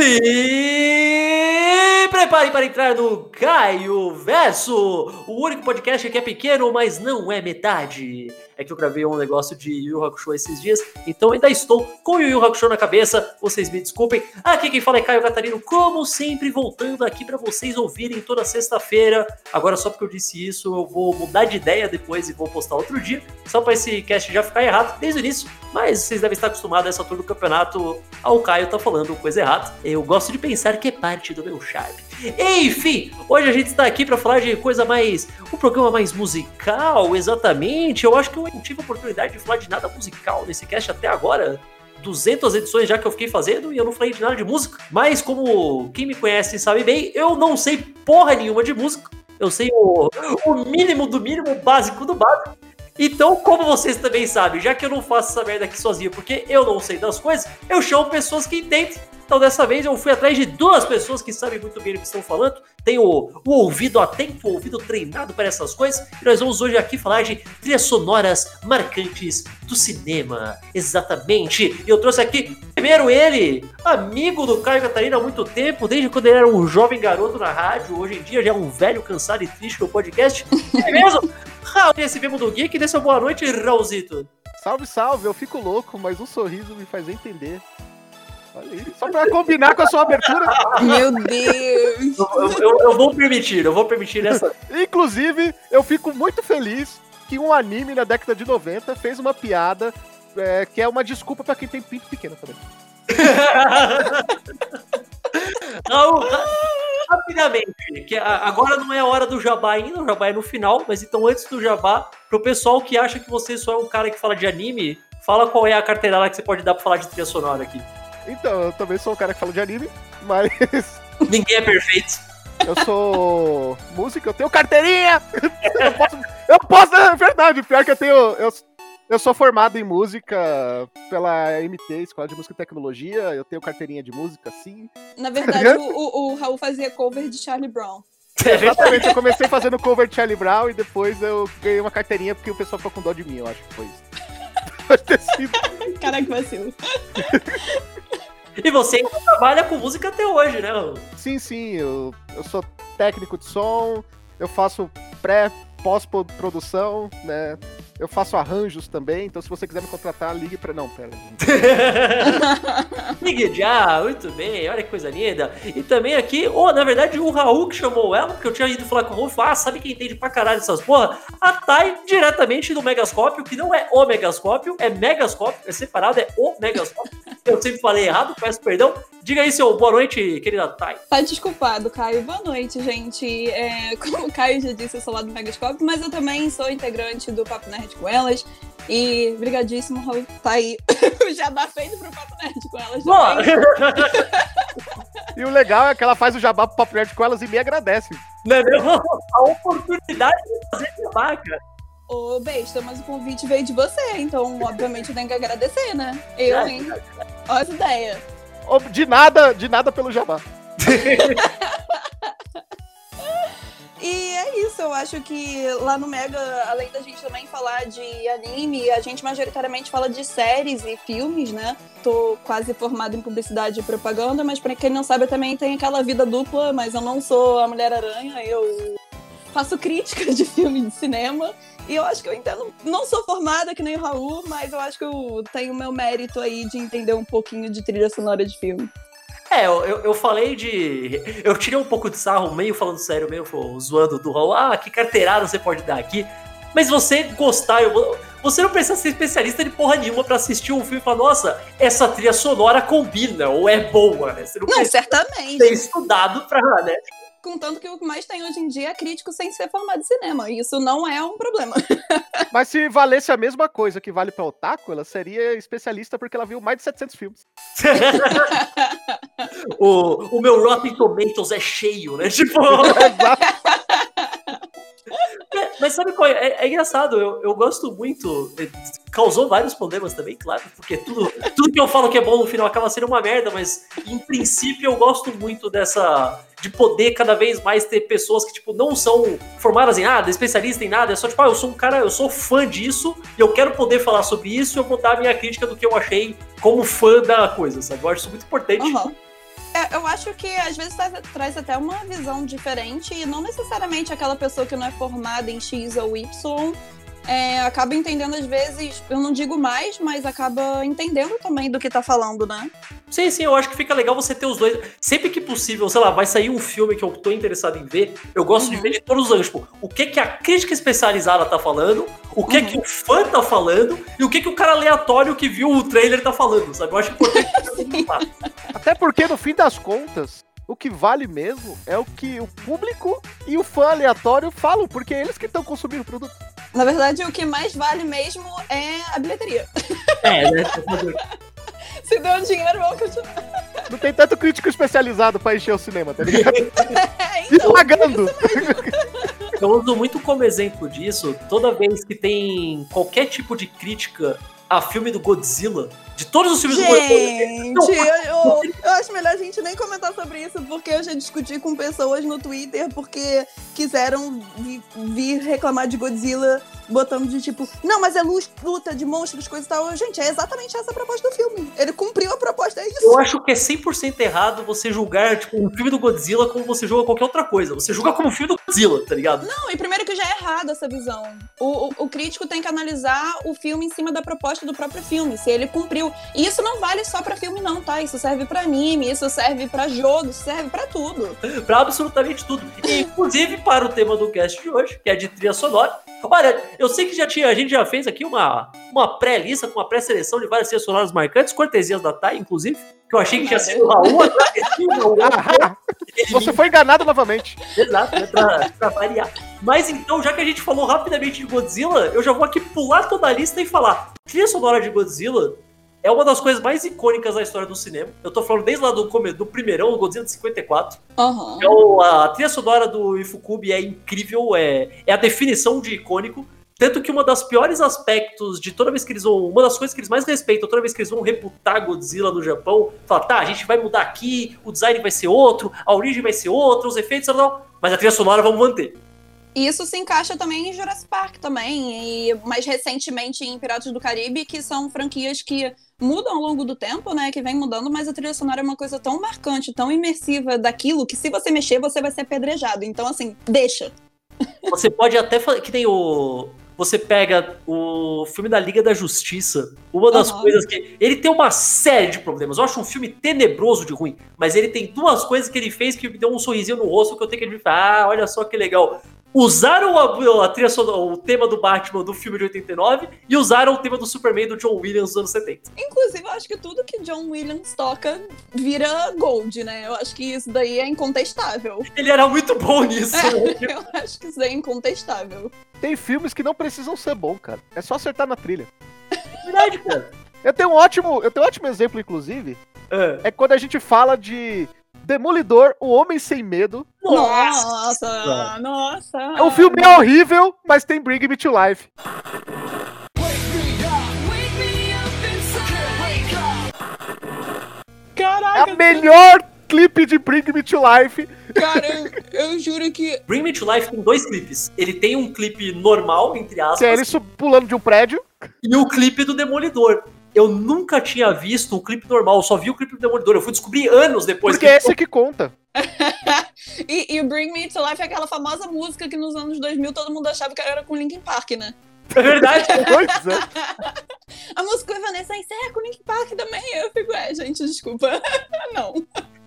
Se prepare para entrar no Caio Verso, o único podcast que é pequeno, mas não é metade. É que eu gravei um negócio de Yu Yu Hakusho esses dias, então ainda estou com o Yu Yu Hakusho na cabeça, vocês me desculpem. Aqui quem fala é Caio Catarino, como sempre, voltando aqui para vocês ouvirem toda sexta-feira. Agora, só porque eu disse isso, eu vou mudar de ideia depois e vou postar outro dia, só para esse cast já ficar errado desde o início. Mas vocês devem estar acostumados a essa altura do campeonato ao Caio tá falando coisa errada. Eu gosto de pensar que é parte do meu charme. Enfim, hoje a gente está aqui para falar de coisa mais. um programa mais musical, exatamente. Eu acho que eu não tive oportunidade de falar de nada musical nesse cast até agora. 200 edições já que eu fiquei fazendo e eu não falei de nada de música. Mas como quem me conhece sabe bem, eu não sei porra nenhuma de música. Eu sei o, o mínimo do mínimo, o básico do básico. Então, como vocês também sabem, já que eu não faço essa merda aqui sozinho porque eu não sei das coisas, eu chamo pessoas que entendem então dessa vez eu fui atrás de duas pessoas que sabem muito bem o que estão falando, tem o, o ouvido atento, o ouvido treinado para essas coisas, e nós vamos hoje aqui falar de trilhas sonoras marcantes do cinema. Exatamente. E eu trouxe aqui primeiro ele, amigo do Caio Catarina há muito tempo, desde quando ele era um jovem garoto na rádio, hoje em dia já é um velho cansado e triste no podcast. É mesmo? Raul, esse mesmo do Geek, dê sua boa noite, Raulzito. Salve, salve, eu fico louco, mas um sorriso me faz entender. Só pra combinar com a sua abertura. Meu Deus! Eu, eu, eu, vou permitir, eu vou permitir essa. Inclusive, eu fico muito feliz que um anime na década de 90 fez uma piada é, que é uma desculpa pra quem tem pinto pequeno também. Raul, rapidamente, que agora não é a hora do jabá ainda, o jabá é no final, mas então antes do jabá, pro pessoal que acha que você só é um cara que fala de anime, fala qual é a carteirada que você pode dar pra falar de trilha sonora aqui. Então, eu também sou um cara que fala de anime, mas. Ninguém é perfeito. Eu sou música, eu tenho carteirinha! Eu posso, eu posso, é verdade, pior que eu tenho. Eu, eu sou formado em música pela MT, Escola de Música e Tecnologia. Eu tenho carteirinha de música, sim. Na verdade, o, o, o Raul fazia cover de Charlie Brown. É, exatamente, eu comecei fazendo cover de Charlie Brown e depois eu ganhei uma carteirinha porque o pessoal ficou com dó de mim, eu acho que foi isso. Pode ter sido. Caraca, vacilo. E você ainda trabalha com música até hoje, né? Sim, sim. Eu, eu sou técnico de som, eu faço pré, pós-produção, né? Eu faço arranjos também, então se você quiser me contratar, ligue para Não, pera. ligue já, muito bem, olha que coisa linda. E também aqui, oh, na verdade, o Raul que chamou ela, porque eu tinha ido falar com o Raul e falou: ah, sabe quem entende pra caralho essas porra? A Thay, diretamente do Megascópio, que não é o Megascópio, é Megascópio, é separado, é o Megascópio. eu sempre falei errado, peço perdão. Diga aí, seu boa noite, querida Thay. Tá desculpado, Caio. Boa noite, gente. É, como o Caio já disse, eu sou lá do Megascópio, mas eu também sou integrante do Papo Nerd com elas. E brigadíssimo, Raul, tá aí. o jabá feito pro Papo Nerd com elas. e o legal é que ela faz o jabá pro Papo Nerd com elas e me agradece. Não é mesmo? A oportunidade de fazer jabá, cara. Ô, besta, mas o convite veio de você, então, obviamente, eu tenho que agradecer, né? Eu, hein? Olha essa ideia. De nada, de nada pelo jabá. E é isso, eu acho que lá no Mega, além da gente também falar de anime, a gente majoritariamente fala de séries e filmes, né? Tô quase formada em publicidade e propaganda, mas para quem não sabe, eu também tenho aquela vida dupla, mas eu não sou a Mulher-Aranha, eu faço críticas de filme de cinema. E eu acho que eu entendo. Não sou formada que nem o Raul, mas eu acho que eu tenho meu mérito aí de entender um pouquinho de trilha sonora de filme. É, eu, eu falei de. Eu tirei um pouco de sarro, meio falando sério, meio zoando do Raul. Ah, que carteirada você pode dar aqui. Mas você gostar, eu, você não precisa ser especialista de porra nenhuma para assistir um filme e falar, nossa, essa trilha sonora combina ou é boa, né? Você não, não certamente. ter estudado pra, né? Contanto que o que mais tem hoje em dia é crítico sem ser formado em cinema. E isso não é um problema. Mas se valesse a mesma coisa que vale pra Otaku, ela seria especialista porque ela viu mais de 700 filmes. o, o meu Rotten Tomatoes é cheio, né? Tipo. Mas sabe qual é? É, é engraçado, eu, eu gosto muito. É, causou vários problemas também, claro, porque tudo, tudo que eu falo que é bom no final acaba sendo uma merda, mas em princípio eu gosto muito dessa. De poder cada vez mais ter pessoas que, tipo, não são formadas em nada, especialistas em nada, é só tipo, ah, eu sou um cara, eu sou fã disso, e eu quero poder falar sobre isso, eu vou dar a minha crítica do que eu achei como fã da coisa, sabe? Eu acho isso muito importante. Uhum. Eu acho que às vezes traz, traz até uma visão diferente e não necessariamente aquela pessoa que não é formada em X ou Y é, acaba entendendo às vezes, eu não digo mais, mas acaba entendendo também do que tá falando, né? Sim, sim, eu acho que fica legal você ter os dois. Sempre que possível, sei lá, vai sair um filme que eu tô interessado em ver, eu gosto uhum. de ver de todos os ângulos. Tipo, o que que a crítica especializada tá falando, o que uhum. que o fã tá falando e o que que o cara aleatório que viu o trailer tá falando, sabe? Eu acho importante. Até porque, no fim das contas, o que vale mesmo é o que o público e o fã aleatório falam, porque é eles que estão consumindo o produto. Na verdade, o que mais vale mesmo é a bilheteria. É, né? Se deu dinheiro, vamos continuar. Não tem tanto crítico especializado pra encher o cinema, tá ligado? É, então, e pagando. Eu uso muito como exemplo disso, toda vez que tem qualquer tipo de crítica a filme do Godzilla, de todos os filmes gente, do. Gente, eu, eu, acho melhor a gente nem comentar sobre isso, porque eu já discuti com pessoas no Twitter porque quiseram vir, vir reclamar de Godzilla botando de tipo, não, mas é luz, luta de monstros, coisa e tal. Gente, é exatamente essa a proposta do filme. Ele cumpriu a proposta, é isso. Eu acho que é 100% errado você julgar, tipo, um filme do Godzilla como você julga qualquer outra coisa. Você julga como um filme do Godzilla, tá ligado? Não, e primeiro que já é errado essa visão. O, o, o crítico tem que analisar o filme em cima da proposta do próprio filme, se ele cumpriu. E isso não vale só pra filme, não, tá? Isso serve pra anime, isso serve pra jogo, isso serve pra tudo. pra absolutamente tudo. E, inclusive para o tema do cast de hoje, que é de trilha sonora. Olha, eu sei que já tinha, a gente já fez aqui uma, uma pré-lista com uma pré-seleção de várias trilhas sonoras marcantes, cortesias da TAI, inclusive, que eu achei que tinha sido uma uma, Você foi enganado novamente. Exato, né, pra, pra variar. Mas então, já que a gente falou rapidamente de Godzilla, eu já vou aqui pular toda a lista e falar. Trilha sonora de Godzilla é uma das coisas mais icônicas da história do cinema. Eu tô falando desde lá do, do primeirão, do Godzilla de 54. Uhum. Então, a trilha sonora do Ifukube é incrível, é, é a definição de icônico. Tanto que uma das piores aspectos de toda vez que eles vão. Uma das coisas que eles mais respeitam, toda vez que eles vão reputar Godzilla no Japão, fala, tá, a gente vai mudar aqui, o design vai ser outro, a origem vai ser outra, os efeitos, não, mas a trilha sonora vamos manter. Isso se encaixa também em Jurassic Park também, e mais recentemente em Piratas do Caribe, que são franquias que mudam ao longo do tempo, né? Que vem mudando, mas a trilha sonora é uma coisa tão marcante, tão imersiva daquilo, que se você mexer, você vai ser apedrejado. Então, assim, deixa. Você pode até fazer. Que tem o. Você pega o filme da Liga da Justiça. Uma das uhum. coisas que. Ele tem uma série de problemas. Eu acho um filme tenebroso de ruim. Mas ele tem duas coisas que ele fez que me deu um sorrisinho no rosto que eu tenho que admitir. Ah, olha só que legal usaram a, a trilha o tema do Batman do filme de 89 e usaram o tema do Superman do John Williams dos anos 70. Inclusive, eu acho que tudo que John Williams toca vira gold, né? Eu acho que isso daí é incontestável. Ele era muito bom nisso. É, eu acho que isso é incontestável. Tem filmes que não precisam ser bom, cara. É só acertar na trilha. Verdade, cara. Eu tenho um ótimo, eu tenho um ótimo exemplo, inclusive. É. é quando a gente fala de Demolidor, O Homem Sem Medo. Nossa, nossa. O filme é horrível, mas tem Bring Me to Life. Caraca! É a melhor clipe de Bring Me to Life. Cara, eu, eu, juro que. Bring Me to Life tem dois clipes. Ele tem um clipe normal, entre aspas. Que é ele pulando de um prédio. E o clipe do Demolidor eu nunca tinha visto um clipe normal, eu só vi o clipe do Demolidor. Eu fui descobrir anos depois. Porque que... é esse que conta. e, e o Bring Me to Life é aquela famosa música que nos anos 2000 todo mundo achava que era com Linkin Park, né? É verdade. pois é. A música Evanescence é com Linkin Park também. Eu fico, é, gente, desculpa. Não.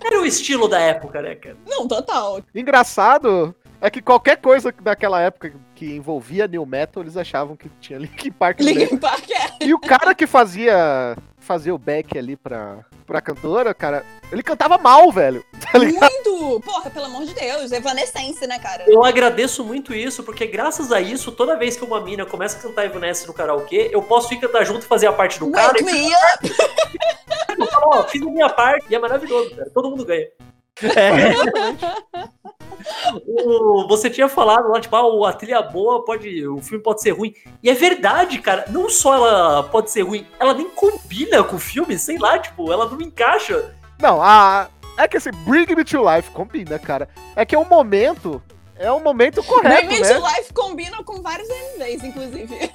Era o estilo da época, né, cara? Não, total. Engraçado é que qualquer coisa daquela época que envolvia New Metal, eles achavam que tinha Linkin Park. Linkin Park, é. E o cara que fazia fazia o back ali pra, pra cantora, cara, ele cantava mal, velho. Tá muito! Porra, pelo amor de Deus, Evanescence, né, cara? Eu agradeço muito isso, porque graças a isso, toda vez que uma mina começa a cantar Evanescence no karaokê, eu posso ir cantar junto e fazer a parte do Wake cara. Me e... up! eu falo, ó, fiz a minha parte e é maravilhoso, cara. Todo mundo ganha. É, o, você tinha falado lá, tipo, ah, a trilha boa pode. O filme pode ser ruim. E é verdade, cara. Não só ela pode ser ruim, ela nem combina com o filme, sei lá, tipo, ela não encaixa. Não, a. É que assim, Bring Me to Life combina, cara. É que é um momento é o momento correto, Bring Me né? to Life combina com vários MVs, inclusive.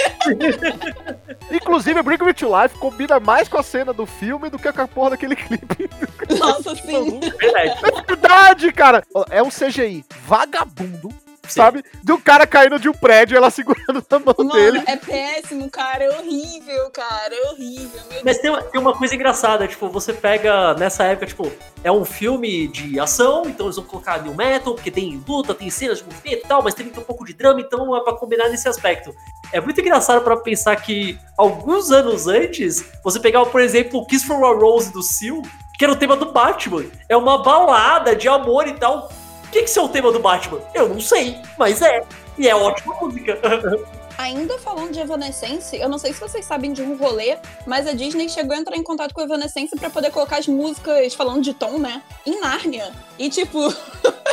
Inclusive, Bring Me to Life combina mais com a cena do filme do que com a porra daquele clipe. Nossa, sim. É verdade, cara. É um CGI vagabundo, sabe? De um cara caindo de um prédio e ela segurando na mão Mano, dele. é péssimo, cara. É horrível, cara. É horrível. Mas tem uma, tem uma coisa engraçada, tipo, você pega nessa época, tipo, é um filme de ação, então eles vão colocar new metal, porque tem luta, tem cenas de movimento e tal, mas também tem um pouco de drama, então é pra combinar nesse aspecto. É muito engraçado pra pensar que alguns anos antes, você pegava, por exemplo, o Kiss from a Rose do Seal, que era o tema do Batman. É uma balada de amor e tal. O que, que é o tema do Batman? Eu não sei, mas é. E é ótima música. Ainda falando de Evanescence, eu não sei se vocês sabem de um rolê, mas a Disney chegou a entrar em contato com a Evanescence pra poder colocar as músicas, falando de tom, né, em Nárnia. E tipo.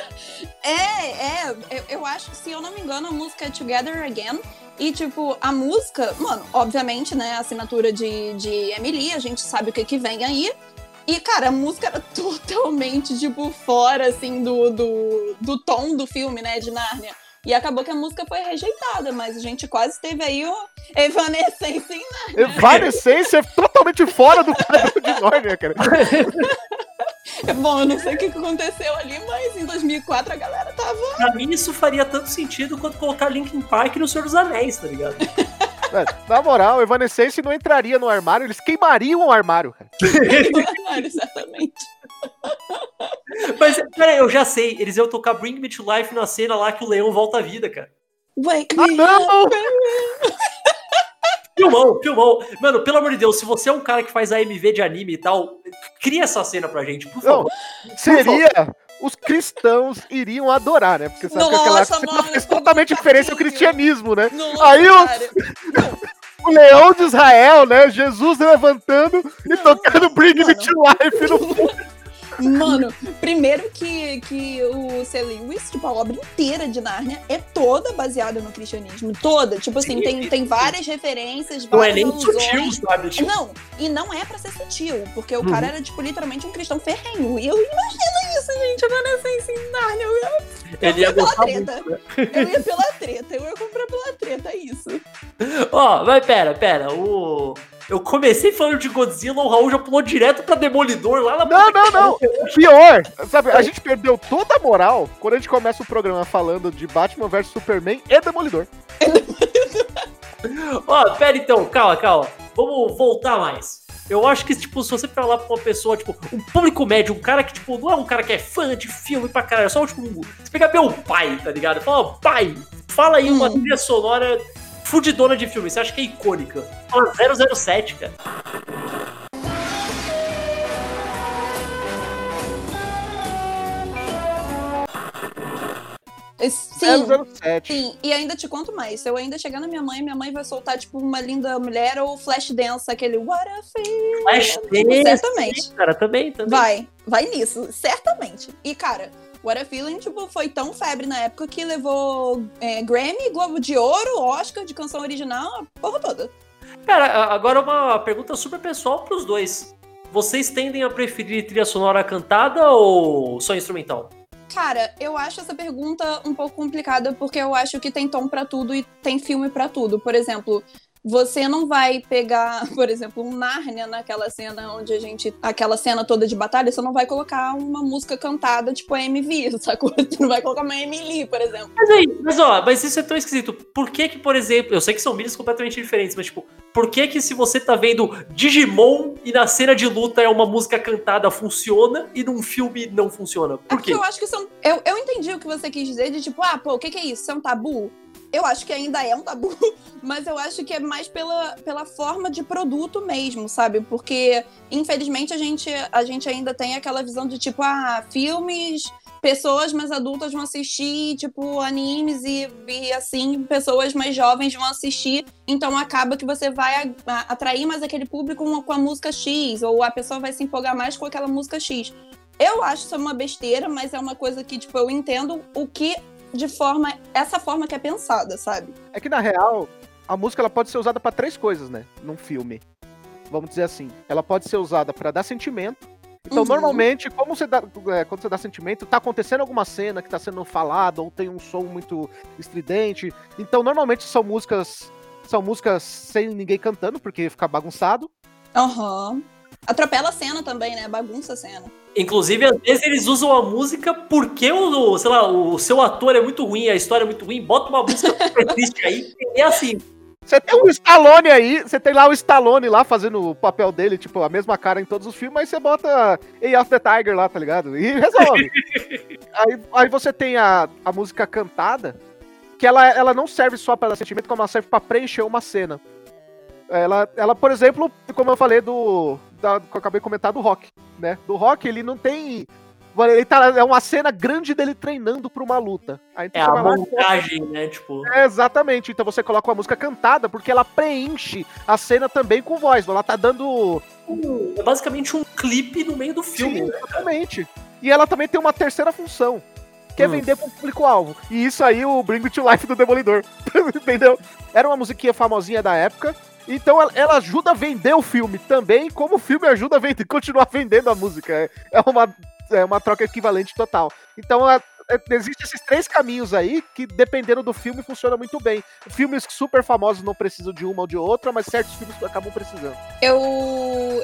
é, é, eu, acho se eu não me engano, a música é Together Again. E, tipo, a música, mano, obviamente, né, a assinatura de, de Emily, a gente sabe o que, que vem aí. E, cara, a música era totalmente, tipo, fora, assim, do, do, do tom do filme, né, de Nárnia. E acabou que a música foi rejeitada, mas a gente quase teve aí o Evanescence em Evanescence é totalmente fora do padrão de Nárnia, cara. Bom, eu não sei o que que aconteceu ali, mas em 2004 a galera tava. pra mim, isso faria tanto sentido quanto colocar Linkin Park no Senhor dos Anéis, tá ligado? Na moral, Evanescence não entraria no armário, eles queimariam o armário, cara. Exatamente. Mas, peraí, eu já sei. Eles iam tocar Bring Me to Life na cena lá que o leão volta à vida, cara. Wake Ah, me não! Filmão, filmão. Mano, pelo amor de Deus, se você é um cara que faz AMV de anime e tal, cria essa cena pra gente, por Não, favor. Os cristãos iriam adorar, né? Porque sabe que aquela Nossa, época mano, fez totalmente diferença o horrível. cristianismo, né? Nossa, Aí o-. O leão de Israel, né? Jesus levantando e Não, tocando Bring Me to Life no Mano, primeiro que, que o C. Lewis, tipo, a obra inteira de Nárnia é toda baseada no cristianismo. Toda. Tipo assim, Sim, tem, tem várias referências, Não é nem sutil, sabe? Tipo, Não, e não é pra ser sutil, porque o Uhum. cara era, tipo, literalmente um cristão ferrenho. E eu imagino isso, gente, Evanescence em Nárnia. Eu ia, ele ia eu pela treta. muito. né? eu ia pela treta, eu ia comprar pela treta, é isso. Ó, mas pera, pera. O... Eu comecei falando de Godzilla, o Raul já pulou direto pra Demolidor lá na Não, não, não. O pior, sabe, a gente perdeu toda a moral quando a gente começa o programa falando de Batman vs Superman e Demolidor. Ó, pera então, calma, calma. Vamos voltar mais. Eu acho que, tipo, se você falar pra uma pessoa, tipo, um público médio, um cara que, tipo, não é um cara que é fã de filme pra caralho, é só, tipo, um- você pegar meu pai, tá ligado? Fala, ó, pai, fala aí uma Hum. trilha sonora fudidona de filme, você acha que é icônica? Fala 007, cara. Sim, 007. sim. E ainda te conto mais. Se eu ainda chegar na minha mãe, minha mãe vai soltar, tipo, uma linda mulher ou flash dance, aquele what a feel. Flash Dance, certamente. Cara, também, também. Vai, vai nisso, certamente. E, cara, What a Feeling, tipo, foi tão febre na época que levou é, Grammy, Globo de Ouro, Oscar de canção original, a porra toda. Cara, agora uma pergunta super pessoal pros dois. Vocês tendem a preferir trilha sonora cantada ou só instrumental? Cara, eu acho essa pergunta um pouco complicada porque eu acho que tem tom pra tudo e tem filme pra tudo. Por exemplo, você não vai pegar, por exemplo, um Nárnia naquela cena onde a gente. aquela cena toda de batalha, você não vai colocar uma música cantada tipo a MV, sacou? Você não vai colocar uma Emily, por exemplo. Mas aí, mas ó, mas isso é tão esquisito. Por que que, por exemplo, eu sei que são mídias completamente diferentes, mas tipo, por que que se você tá vendo Digimon e na cena de luta é uma música cantada funciona e num filme não funciona? É Por porque quê? eu acho que são. Eu, eu entendi o que você quis dizer de tipo, ah, pô, o que, que é isso? Isso é um tabu? Eu acho que ainda é um tabu, mas eu acho que é mais pela, pela forma de produto mesmo, sabe? Porque, infelizmente, a gente, a gente ainda tem aquela visão de tipo, ah, filmes, pessoas mais adultas vão assistir, tipo, animes e, e assim, pessoas mais jovens vão assistir. Então acaba que você vai atrair mais aquele público com, com a música X, ou a pessoa vai se empolgar mais com aquela música X. Eu acho isso uma besteira, mas é uma coisa que, tipo, eu entendo o que de forma. essa forma que é pensada, sabe? É que na real, a música ela pode ser usada pra três coisas, né? Num filme. Vamos dizer assim, ela pode ser usada pra dar sentimento, Então, Uhum. normalmente, como você dá, é, quando você dá sentimento, tá acontecendo alguma cena que tá sendo falada ou tem um som muito estridente. Então, normalmente são músicas são músicas sem ninguém cantando, porque fica bagunçado. Aham. Atropela a cena também, né? Bagunça a cena. Inclusive, às vezes eles usam a música porque o, sei lá, o seu ator é muito ruim, a história é muito ruim, bota uma música super triste aí, e é assim. Você tem o Stallone aí, você tem lá o Stallone lá fazendo o papel dele, tipo, a mesma cara em todos os filmes, aí você bota Eye of the Tiger lá, tá ligado? E resolve. aí, aí você tem a, a música cantada, que ela, ela não serve só para dar sentimento, como ela serve pra preencher uma cena. Ela, ela, por exemplo, como eu falei do. Da, que eu acabei de comentar do rock, né? Do rock, ele não tem. Ele tá, é uma cena grande dele treinando pra uma luta. Aí É você a vai lá montagem, né? Tipo. é, exatamente. Então você coloca uma música cantada porque ela preenche a cena também com voz. Ela tá dando. é basicamente um clipe no meio do filme. Sim, né? exatamente. E ela também tem uma terceira função. Que é Hum. vender pro público-alvo. E isso aí o Bring Me to Life do Demolidor. Entendeu? Era uma musiquinha famosinha da época. Então ela, ajuda a vender o filme também, como o filme ajuda a vender, continuar vendendo a música. É, é uma, é uma troca equivalente total. Então a- existem esses três caminhos aí que, dependendo do filme, funciona muito bem. Filmes super famosos não precisam de uma ou de outra, mas certos filmes acabam precisando. Eu,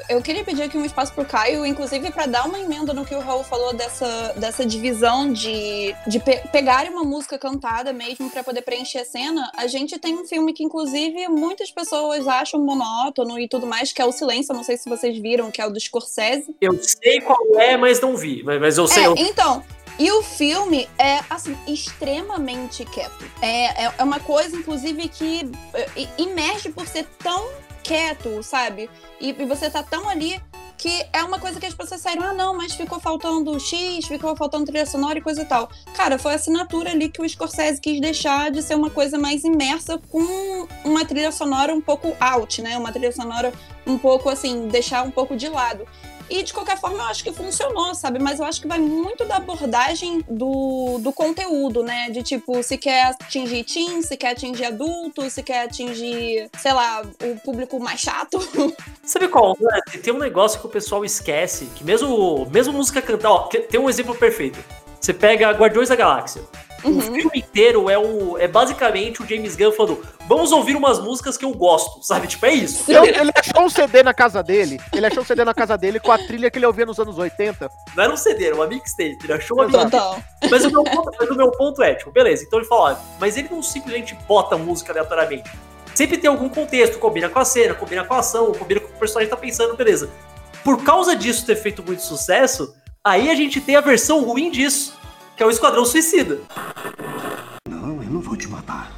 eu queria pedir aqui um espaço pro Caio, inclusive para dar uma emenda no que o Raul falou dessa, dessa divisão de, de pe pegar uma música cantada mesmo para poder preencher a cena. A gente tem um filme que, inclusive, muitas pessoas acham monótono e tudo mais, que é o Silêncio. Não sei se vocês viram, que é o do Scorsese. Eu sei qual é, mas não vi. Mas, mas eu sei. É, eu- então. E o filme é, assim, extremamente quieto. É, é, é uma coisa, inclusive, que é, imerge por ser tão quieto, sabe? E, e você tá tão ali que é uma coisa que as pessoas saíram, ah, não, mas ficou faltando X, ficou faltando trilha sonora e coisa e tal. Cara, foi a assinatura ali que o Scorsese quis deixar de ser uma coisa mais imersa com uma trilha sonora um pouco out, né? Uma trilha sonora um pouco assim, deixar um pouco de lado. E de qualquer forma eu acho que funcionou, sabe? Mas eu acho que vai muito da abordagem do, do conteúdo, né? De tipo, se quer atingir teen, se quer atingir adulto, se quer atingir, sei lá, o público mais chato. Sabe qual? né? Tem um negócio que o pessoal esquece, que mesmo, mesmo música cantar, ó, tem um exemplo perfeito. Você pega Guardiões da Galáxia. O Uhum. filme inteiro é, o, é basicamente o James Gunn falando: vamos ouvir umas músicas que eu gosto, sabe? Tipo, é isso. Ele, ele achou um CD na casa dele. Ele achou um CD na casa dele com a trilha que ele ouvia nos anos 80. Não era um CD, era uma mixtape. Ele achou uma Exato. mixtape. Total. Mas o, meu ponto, mas o meu ponto é, tipo, beleza, então ele fala, mas ele não simplesmente bota música aleatoriamente. Sempre tem algum contexto, combina com a cena, combina com a ação, combina com o que o personagem tá pensando, beleza. Por causa disso ter feito muito sucesso, aí a gente tem a versão ruim disso, que é o Esquadrão Suicida. Não, eu não vou te matar.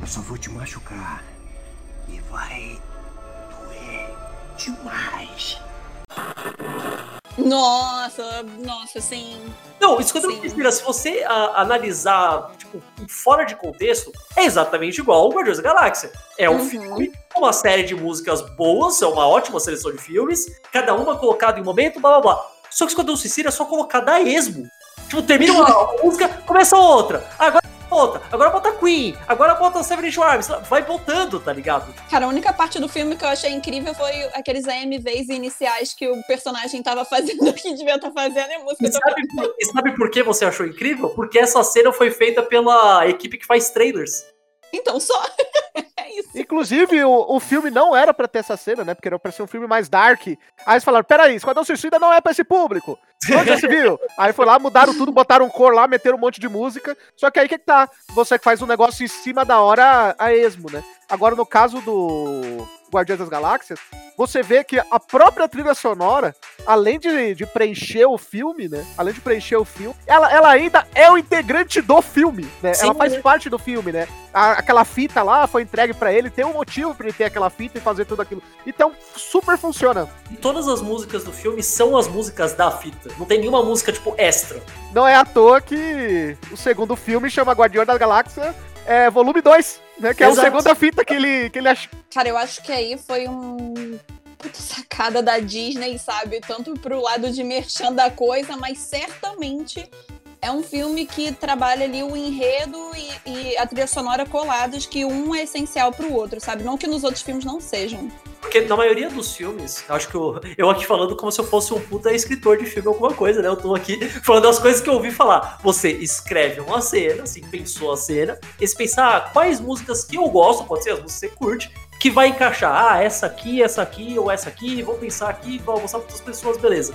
Eu só vou te machucar. E vai doer demais. Nossa, nossa, sim. Não, o Esquadrão Sim. Suicida, se você ah, analisar, tipo, fora de contexto, é exatamente igual ao Guardiões da Galáxia. É um Uhum. filme com uma série de músicas boas, é uma ótima seleção de filmes, cada uma colocada em um momento, blá blá blá. Só que Esquadrão Suicida é só colocar da esmo. Tipo, termina uma música, começa outra, agora outra, agora bota Queen, agora bota Seven Arms, vai voltando, tá ligado? Cara, a única parte do filme que eu achei incrível foi aqueles AMVs iniciais que o personagem tava fazendo que devia estar fazendo e a música E tava sabe, por- e sabe por que você achou incrível? Porque essa cena foi feita pela equipe que faz trailers. Então, só. isso. Inclusive, o, o filme não era pra ter essa cena, né? Porque era pra ser um filme mais dark. Aí eles falaram: peraí, Esquadrão Suicida não é pra esse público. Onde já se viu? Aí foi lá, mudaram tudo, botaram cor lá, meteram um monte de música. Só que aí que que tá? Você faz um negócio em cima da hora a esmo, né? Agora, no caso do Guardiões das Galáxias, você vê que a própria trilha sonora, além de, de preencher o filme, né? Além de preencher o filme, ela, ela ainda é o integrante do filme, né? Sim, ela faz né? parte do filme, né? A- aquela fita lá foi entregue pra ele, tem um motivo pra ele ter aquela fita e fazer tudo aquilo. Então, super funciona. E todas as músicas do filme são as músicas da fita. Não tem nenhuma música, tipo, extra. Não é à toa que o segundo filme chama Guardião da Galáxia é, volume 2, né? Que é Exato. a segunda fita que ele, que ele achou. Cara, eu acho que aí foi um. Puta sacada da Disney, sabe? Tanto pro lado de merchan da coisa, mas certamente é um filme que trabalha ali o enredo e, e a trilha sonora colados, que um é essencial pro outro, sabe? Não que nos outros filmes não sejam. Porque na maioria dos filmes, acho que eu, eu aqui falando como se eu fosse um puta escritor de filme, alguma coisa, né? Eu tô aqui falando as coisas que eu ouvi falar. Você escreve uma cena, assim, pensou a cena, e se pensar ah, quais músicas que eu gosto, pode ser as músicas que você curte, que vai encaixar. Ah, essa aqui, essa aqui, ou essa aqui, vou pensar aqui, vou mostrar para outras pessoas, beleza.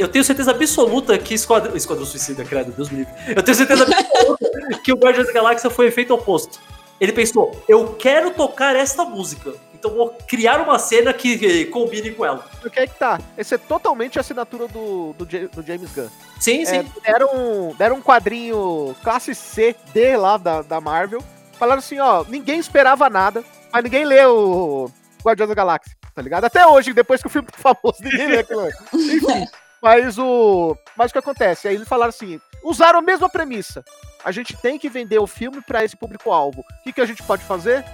Eu tenho certeza absoluta que Esquadrão, Esquadrão Suicida, credo, Deus me livre. Eu tenho certeza absoluta que o Guardiões da Galáxia foi efeito oposto. Ele pensou, eu quero tocar esta música. Então vou criar uma cena que combine com ela. O que é que tá? Esse é totalmente a assinatura do, do, do James Gunn. Sim, sim. É, deram, deram um quadrinho classe C, D lá da, da Marvel. Falaram assim, ó, ninguém esperava nada, mas ninguém leu Guardiões da Galáxia, tá ligado? Até hoje, depois que o filme ficou famoso, ninguém lê aquilo. Enfim, mas o... Mas o que acontece? Aí eles falaram assim, usaram a mesma premissa. A gente tem que vender o filme para esse público-alvo. O que, que a gente pode fazer?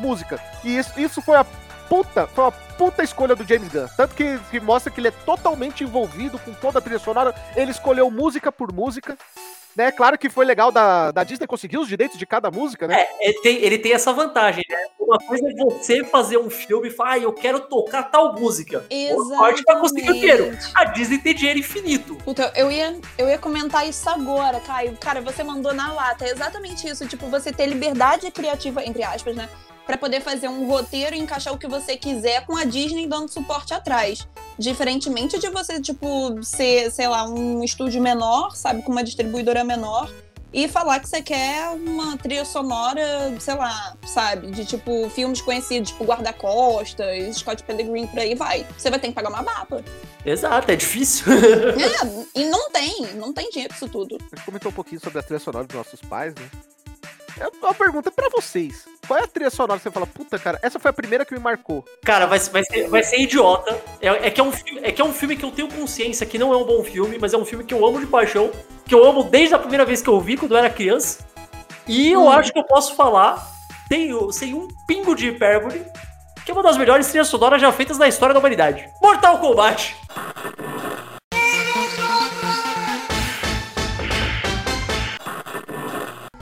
música. E isso, isso foi a puta, foi uma puta escolha do James Gunn. Tanto que, que mostra que ele é totalmente envolvido com toda a trilha sonora. Ele escolheu música por música. Né? Claro que foi legal da, da Disney conseguir os direitos de cada música, né? É, ele tem, ele tem essa vantagem, né? Uma coisa é você fazer um filme e falar, ah, eu quero tocar tal música. Exatamente. vai conseguir o dinheiro. A Disney tem dinheiro infinito. Puta, eu ia, eu ia comentar isso agora, Caio. Cara, você mandou na lata. É exatamente isso. Tipo, você ter liberdade criativa, entre aspas, né? Para poder fazer um roteiro e encaixar o que você quiser com a Disney dando suporte atrás. Diferentemente de você, tipo, ser, sei lá, um estúdio menor, sabe, com uma distribuidora menor, e falar que você quer uma trilha sonora, sei lá, sabe, de tipo filmes conhecidos, tipo Guarda-Costas, Scott Pilgrim, por aí vai. Você vai ter que pagar uma baba. Exato, é difícil. é, e não tem, não tem dinheiro pra isso tudo. A gente comentou um pouquinho sobre a trilha sonora dos nossos pais, né? É uma pergunta para vocês. Qual é a trilha sonora que você fala, puta, cara, essa foi a primeira que me marcou? Cara, vai, vai, ser, vai ser idiota. É, é, que é, um, é que é um filme que eu tenho consciência que não é um bom filme, mas é um filme que eu amo de paixão, que eu amo desde a primeira vez que eu vi, quando eu era criança. E eu hum. acho que eu posso falar, sem, sem um pingo de hipérbole, que é uma das melhores trilhas sonoras já feitas na história da humanidade. Mortal Kombat!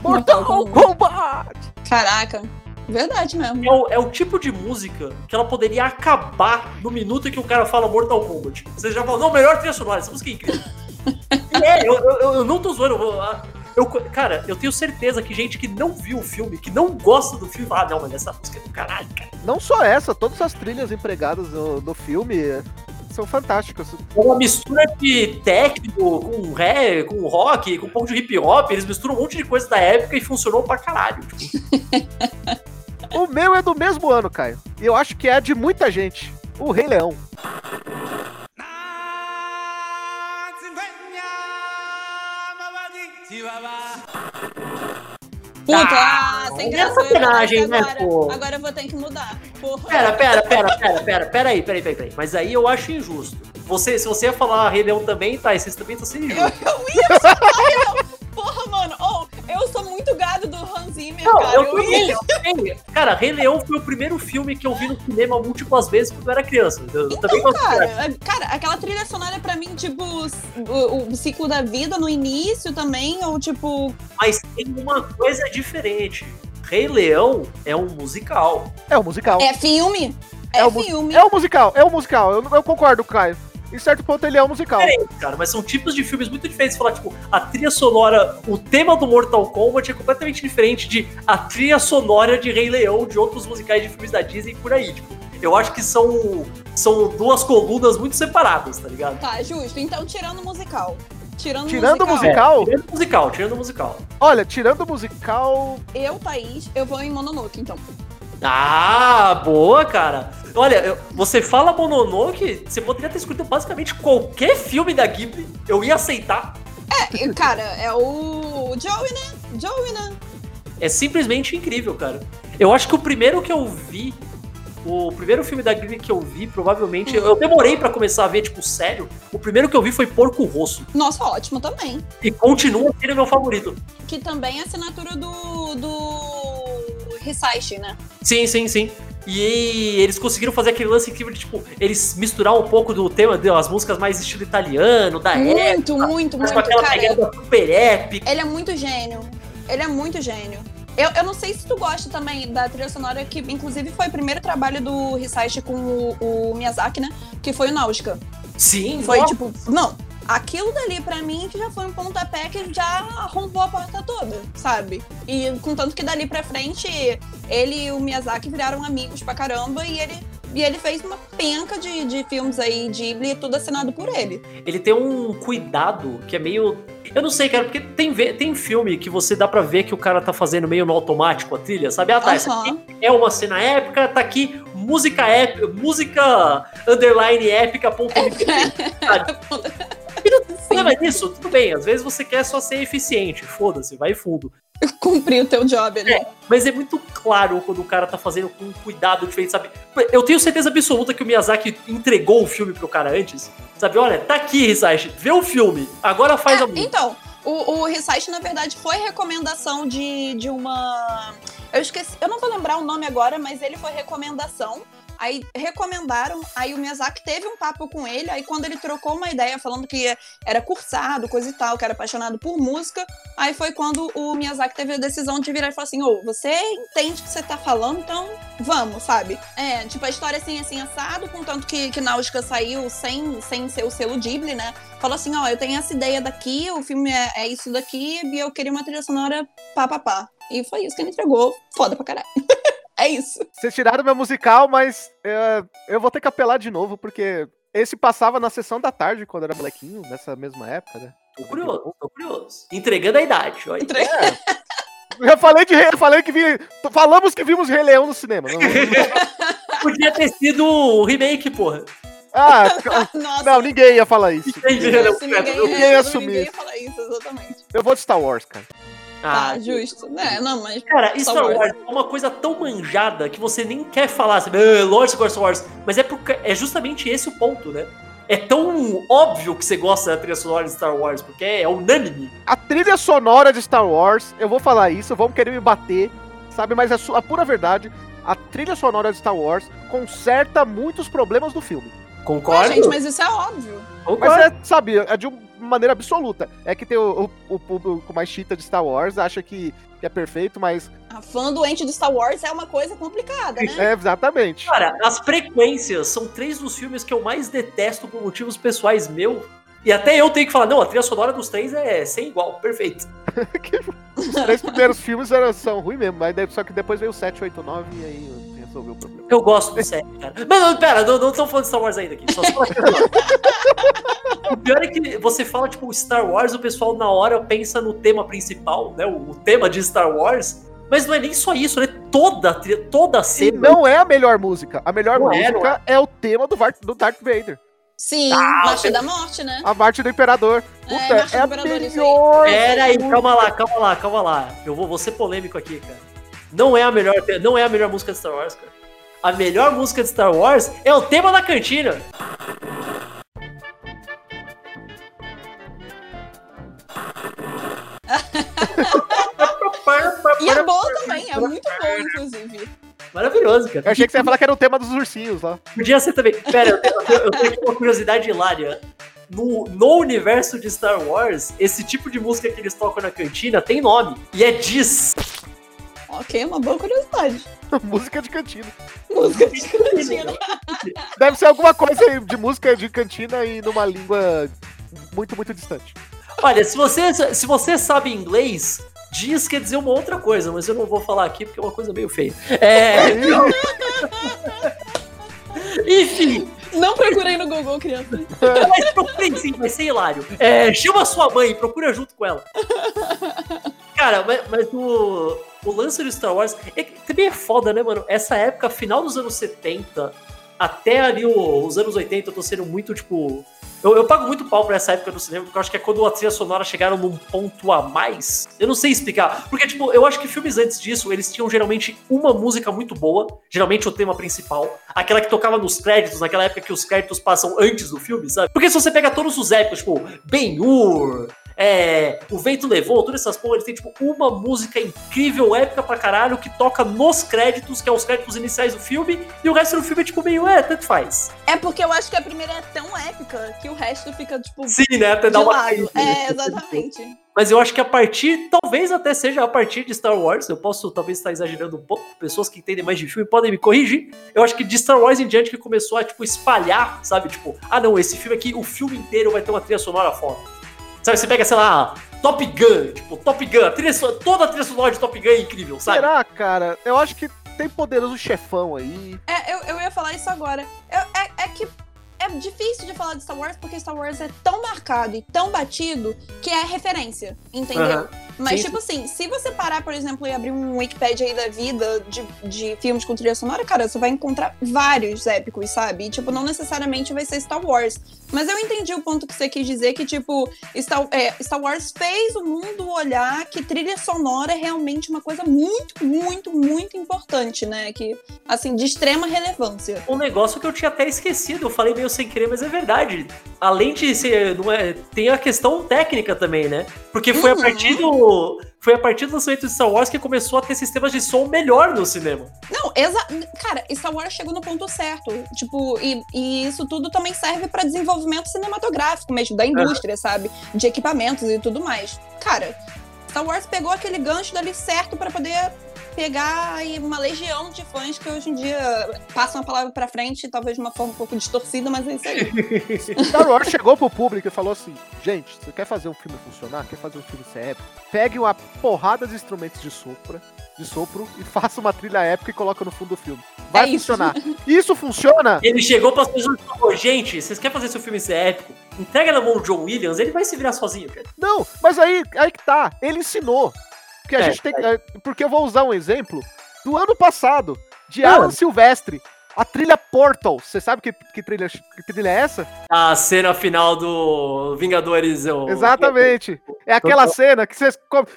Mortal Kombat! Caraca, verdade mesmo. É o, é o, tipo de música que ela poderia acabar no minuto que o cara fala Mortal Kombat. Você já falou, não, melhor trilha sonora, essa música é incrível. é, eu, eu, eu, não tô zoando. Eu, cara, eu tenho certeza que gente que não viu o filme, que não gosta do filme, fala, ah, não, mas essa música é do caralho, cara. Não só essa, todas as trilhas empregadas no, no filme são fantásticas. É uma mistura de técnico com ré, com rock, com um pouco de hip hop. Eles misturam um monte de coisa da época e funcionou pra caralho. o meu é do mesmo ano, Caio. E eu acho que é de muita gente. O Rei Leão. Puta, ah, sem é graça. sacanagem, né, agora, pô? Agora eu vou ter que mudar. Porra. Pera, pera, pera, pera, pera, pera aí, pera aí, pera aí. Mas aí eu acho injusto. Você, se você ia falar Rei Leão também, tá, vocês também estão sendo injustos. Eu, eu ia falar Rei Leão. Porra, mano, oh, eu sou muito gado do Hans Zimmer, Não, cara. Eu, eu também, eu também. Cara, Rei Leão foi o primeiro filme que eu vi no cinema múltiplas vezes quando eu era criança. Eu então, também cara, cara, aquela trilha sonora pra mim, tipo, o, o, ciclo da vida no início também, ou tipo... Mas tem uma coisa diferente. Rei Leão é um musical. É um musical. É filme? É, é filme. É um musical, é um musical. Eu, eu concordo com o Caio em certo ponto ele é um musical. É, cara, mas são tipos de filmes muito diferentes. Falar, tipo, a trilha sonora, o tema do Mortal Kombat é completamente diferente de a trilha sonora de Rei Leão, de outros musicais de filmes da Disney por aí. Tipo, eu acho que são, são duas colunas muito separadas, tá ligado? Tá, justo. Então, tirando o musical. Tirando, tirando musical. musical? É, tirando musical, tirando musical. Olha, tirando musical. Eu, Thaís, eu vou em Mononoke, então. Ah, boa, cara. Olha, você fala Mononoke, você poderia ter escrito basicamente qualquer filme da Ghibli, eu ia aceitar. É, cara, é o Joey, né? Joey, né? É simplesmente incrível, cara. Eu acho que o primeiro que eu vi, o primeiro filme da Ghibli que eu vi, provavelmente, hum. eu demorei para começar a ver, tipo, sério. O primeiro que eu vi foi Porco Rosso. Nossa, ótimo também. E continua sendo meu favorito. Que também é assinatura do, do Hisashi, né? Sim, sim, sim. E eles conseguiram fazer aquele lance incrível de, tipo, eles misturar um pouco do tema das músicas mais estilo italiano, da muito, época. Muito, muito, Com aquela cara. pegada super épica. Ele é muito gênio. Ele é muito gênio. Eu, eu não sei se tu gosta também da trilha sonora, que inclusive foi o primeiro trabalho do Hisaishi com o, o Miyazaki, né? Que foi o Náusica. Sim, Foi tipo, não, aquilo dali pra mim que já foi um pontapé que já arrombou a porta toda, sabe? E contanto que dali pra frente, ele e o Miyazaki viraram amigos pra caramba e ele, e ele fez uma penca de, de filmes aí, Ghibli, tudo assinado por ele. ele tem um cuidado que é meio. Eu não sei, cara, porque tem, tem filme que você dá pra ver que o cara tá fazendo meio no automático a trilha, sabe? Ah, tá, Aham. é uma cena épica, tá aqui música épica, música underline épica, ponto? E não tem problema nisso, tudo bem, às vezes você quer só ser eficiente, foda-se, vai fundo. Cumprir o teu job ali. É. Mas é muito claro quando o cara tá fazendo com um cuidado diferente, sabe? Eu tenho certeza absoluta que o Miyazaki entregou o filme pro cara antes, sabe? Olha, tá aqui, Hisashi, vê o filme, agora faz É, a música. então, o, o na verdade, foi recomendação de, de uma. Eu esqueci, eu não vou lembrar o nome agora, mas ele foi recomendação. Aí recomendaram, aí o Miyazaki teve um papo com ele, aí quando ele trocou uma ideia falando que era cursado, coisa e tal, que era apaixonado por música, aí foi quando o Miyazaki teve a decisão de virar e falar assim: Ô, você entende o que você tá falando, então vamos, sabe? É, tipo, a história assim, assim, assado, contanto que, que Náusica saiu sem, sem ser o selo Ghibli, né? falou assim: ó, eu tenho essa ideia daqui, o filme é, é isso daqui, e eu queria uma trilha sonora pá, pá, pá. E foi isso que ele entregou. Foda pra caralho. é isso. Vocês tiraram meu musical, mas é, eu vou ter que apelar de novo, porque esse passava na sessão da tarde, quando era molequinho, nessa mesma época, né? Tô curioso, tô curioso. Entregando a idade, olha. Entre- Eu já falei de Rei, eu falei que vi. Falamos que vimos Rei Leão no cinema. Não- Podia ter sido o remake, porra. ah, Nossa, não, ninguém ia falar isso. Entendi, ninguém, eu é, ia assumir ninguém ia falar isso, exatamente. Eu vou de Star Wars, cara. Ah, tá, justo. É, não, mas. Cara, Star Star Wars. Wars é uma coisa tão manjada que você nem quer falar, sabe? Ah, lógico que Star Wars. Mas é, porque, é justamente esse o ponto, né? É tão óbvio que você gosta da trilha sonora de Star Wars, porque é unânime. A trilha sonora de Star Wars, eu vou falar isso, vão querer me bater, sabe? Mas é a pura verdade, a trilha sonora de Star Wars conserta muitos problemas do filme. Ah, Concordo? gente, mas isso é óbvio. Concordo. Mas é, sabe, é de uma maneira absoluta. É que tem o, o, o público mais chita de Star Wars, acha que, que é perfeito, mas A fã doente de Star Wars é uma coisa complicada, né? é exatamente. Cara, as frequências são três dos filmes que eu mais detesto por motivos pessoais meu. E até eu tenho que falar, não, a trilha sonora dos três é sem igual, perfeito. Os três primeiros filmes eram, são ruins mesmo, mas só que depois veio o 7, 8, 9 e aí resolveu o problema. Eu gosto do set, cara. Mas não, pera, não, não tô falando de Star Wars ainda aqui. Só só o pior é que você fala, tipo, Star Wars, o pessoal na hora pensa no tema principal, né? O, o tema de Star Wars. Mas não é nem só isso, né? Toda, a toda a E cena. não é a melhor música. A melhor Não é, música é, o tema do, do Darth Vader. Sim, Ah, Marcha da Morte, né? A Marte do Imperador. É, Puta, Marcha é, do a Imperador, aí. melhor. Pera aí, calma lá, calma lá, calma lá. Eu vou, vou ser polêmico aqui, cara. Não é a melhor, não é a melhor música de Star Wars, cara. A melhor música de Star Wars é o tema da cantina. E é boa também, é muito boa, inclusive. Maravilhoso, cara. Eu achei que você ia falar que era o tema dos ursinhos lá. Podia ser também. Pera, eu tenho, eu tenho- uma curiosidade hilária. No, no universo de Star Wars, esse tipo de música que eles tocam na cantina tem nome. E é Diz. Ok, uma boa curiosidade. música de cantina. Música de cantina. Deve ser alguma coisa aí de música de cantina e numa língua muito, muito distante. Olha, se você, se você sabe inglês, diz quer dizer uma outra coisa, mas eu não vou falar aqui porque é uma coisa meio feia. É. Enfim, Não procurei no Google, criança. mas procurem sim, vai ser hilário. É, chama sua mãe, procura junto com ela. Cara, mas, mas o, o lance do Star Wars é, também é foda, né, mano? Essa época, final dos anos 70, até ali o- os anos 80, eu tô sendo muito, tipo. Eu, eu pago muito pau pra essa época do cinema, porque eu acho que é quando a trilha sonora chegaram num ponto a mais. Eu não sei explicar. Porque, tipo, eu acho que filmes antes disso, eles tinham geralmente uma música muito boa, geralmente o tema principal, aquela que tocava nos créditos, naquela época que os créditos passam antes do filme, sabe? Porque se você pega todos os épicos, tipo, Ben-Hur, é, O Vento Levou, todas essas porra, eles têm, tipo, uma música incrível, épica pra caralho, que toca nos créditos, que é os créditos iniciais do filme, e o resto do filme é, tipo, meio, é, tanto faz. É porque eu acho que a primeira é tão épica que o resto fica, tipo, Sim, né? Até dar uma? É, exatamente. Mas eu acho que a partir, talvez até seja a partir de Star Wars, eu posso talvez estar exagerando um pouco, pessoas que entendem mais de filme podem me corrigir. Eu acho que de Star Wars em diante que começou a, tipo, espalhar, sabe? Tipo, ah não, esse filme aqui, o filme inteiro vai ter uma trilha sonora foda. Sabe, você pega, sei lá, Top Gun, tipo, Top Gun, a trilha, toda a trilha sonora de Top Gun é incrível, sabe? Será, cara? Eu acho que tem poderoso chefão aí. É, eu, eu ia falar isso agora. Eu, é, é que é difícil de falar de Star Wars porque Star Wars é tão marcado e tão batido que é referência, entendeu? Uhum. Mas, Sim, tipo assim, se você parar, por exemplo, e abrir um Wikipedia aí da vida de, de filmes com trilha sonora, cara, você vai encontrar vários épicos, sabe? E, tipo, não necessariamente vai ser Star Wars. Mas eu entendi o ponto que você quis dizer, que, tipo, Star, é, Star Wars fez o mundo olhar que trilha sonora é realmente uma coisa muito, muito, muito importante, né? Que, assim, de extrema relevância. Um negócio que eu tinha até esquecido, eu falei meio sem querer, mas é verdade. Além de ser. Não é, tem a questão técnica também, né? Porque foi Uhum. a partir do. Foi a partir do lançamento de Star Wars que começou a ter sistemas de som melhor no cinema. Não, exa cara, Star Wars chegou no ponto certo. Tipo, e, e isso tudo também serve pra desenvolvimento cinematográfico mesmo, da indústria, sabe? De equipamentos e tudo mais. Cara, Star Wars pegou aquele gancho dali certo pra poder pegar aí uma legião de fãs que hoje em dia passam a palavra pra frente, talvez de uma forma um pouco distorcida, mas é isso aí. Star Wars chegou pro público e falou assim: gente, você quer fazer um filme funcionar? Quer fazer um filme ser épico? Pegue uma porrada de instrumentos de sopro, de sopro e faça uma trilha épica e coloca no fundo do filme. Vai É isso. funcionar. Isso funciona? Ele chegou para as pessoas e falou: gente, vocês querem fazer seu filme ser épico? Entrega na mão do John Williams, ele vai se virar sozinho, cara. Não, mas aí, aí que tá. Ele ensinou. Que a É, gente tem. é, Porque eu vou usar um exemplo do ano passado, de. Alan Silvestre. A trilha Portal. Você sabe que, que, trilha, que trilha é essa? A cena final do Vingadores. Eu... Exatamente. É aquela cena que,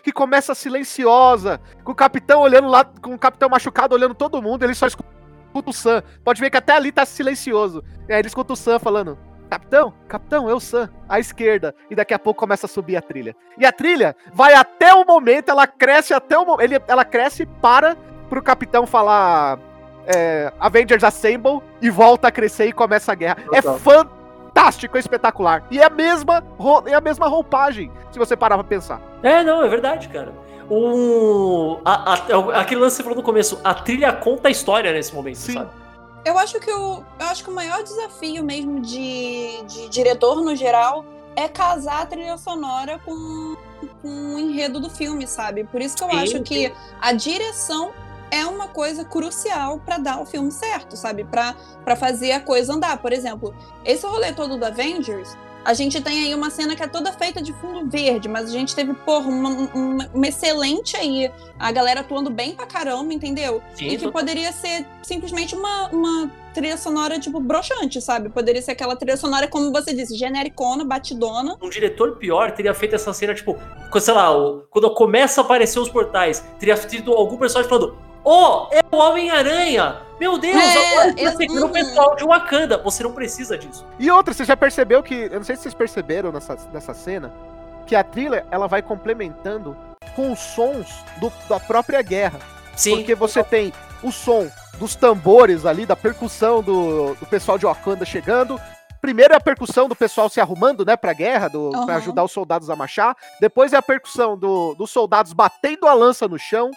que começa silenciosa, com o capitão olhando lá, com o capitão machucado olhando todo mundo, ele só escuta o Sam. Pode ver que até ali tá silencioso. E aí ele escuta o Sam falando: Capitão, capitão, é o Sam, à esquerda. E daqui a pouco começa a subir a trilha. E a trilha vai até o momento, ela cresce até o momento. Ela cresce e para pro capitão falar. é, Avengers Assemble e volta a crescer e começa a guerra. É Total. fantástico, é espetacular. E é a mesma, é a mesma roupagem, se você parar pra pensar. É, não, é verdade, cara. O, a, a- aquele lance que você falou no começo, a trilha conta a história nesse momento, Sim. sabe? Eu acho que o, eu acho que o maior desafio mesmo de, de diretor no geral é casar a trilha sonora com, com o enredo do filme, sabe? Por isso que eu Sim, acho que a direção é uma coisa crucial pra dar o filme certo, sabe? Pra fazer a coisa andar. Por exemplo, esse rolê todo do Avengers, a gente tem aí uma cena que é toda feita de fundo verde, mas a gente teve, porra, uma, uma- uma excelente aí. A galera atuando bem pra caramba, entendeu? Sim, e que total. poderia ser simplesmente uma, uma trilha sonora, tipo, broxante, sabe? Poderia ser aquela trilha sonora, como você disse, genericona, batidona. Um diretor pior teria feito essa cena, tipo, sei lá, quando começa a aparecer os portais, teria tido algum personagem falando: Oh, é o Homem-Aranha! Meu Deus, É, agora tá eu- o uhum. pessoal de Wakanda. Você não precisa disso. E outra, você já percebeu que. Eu não sei se vocês perceberam nessa, nessa cena, que a trilha ela vai complementando com os sons do- da própria guerra. Sim. Porque você tem o som dos tambores ali, da percussão do, do pessoal de Wakanda chegando. Primeiro é a percussão do pessoal se arrumando, né, pra guerra, do, Aham. pra ajudar os soldados a marchar. Depois é a percussão do- dos soldados batendo a lança no chão.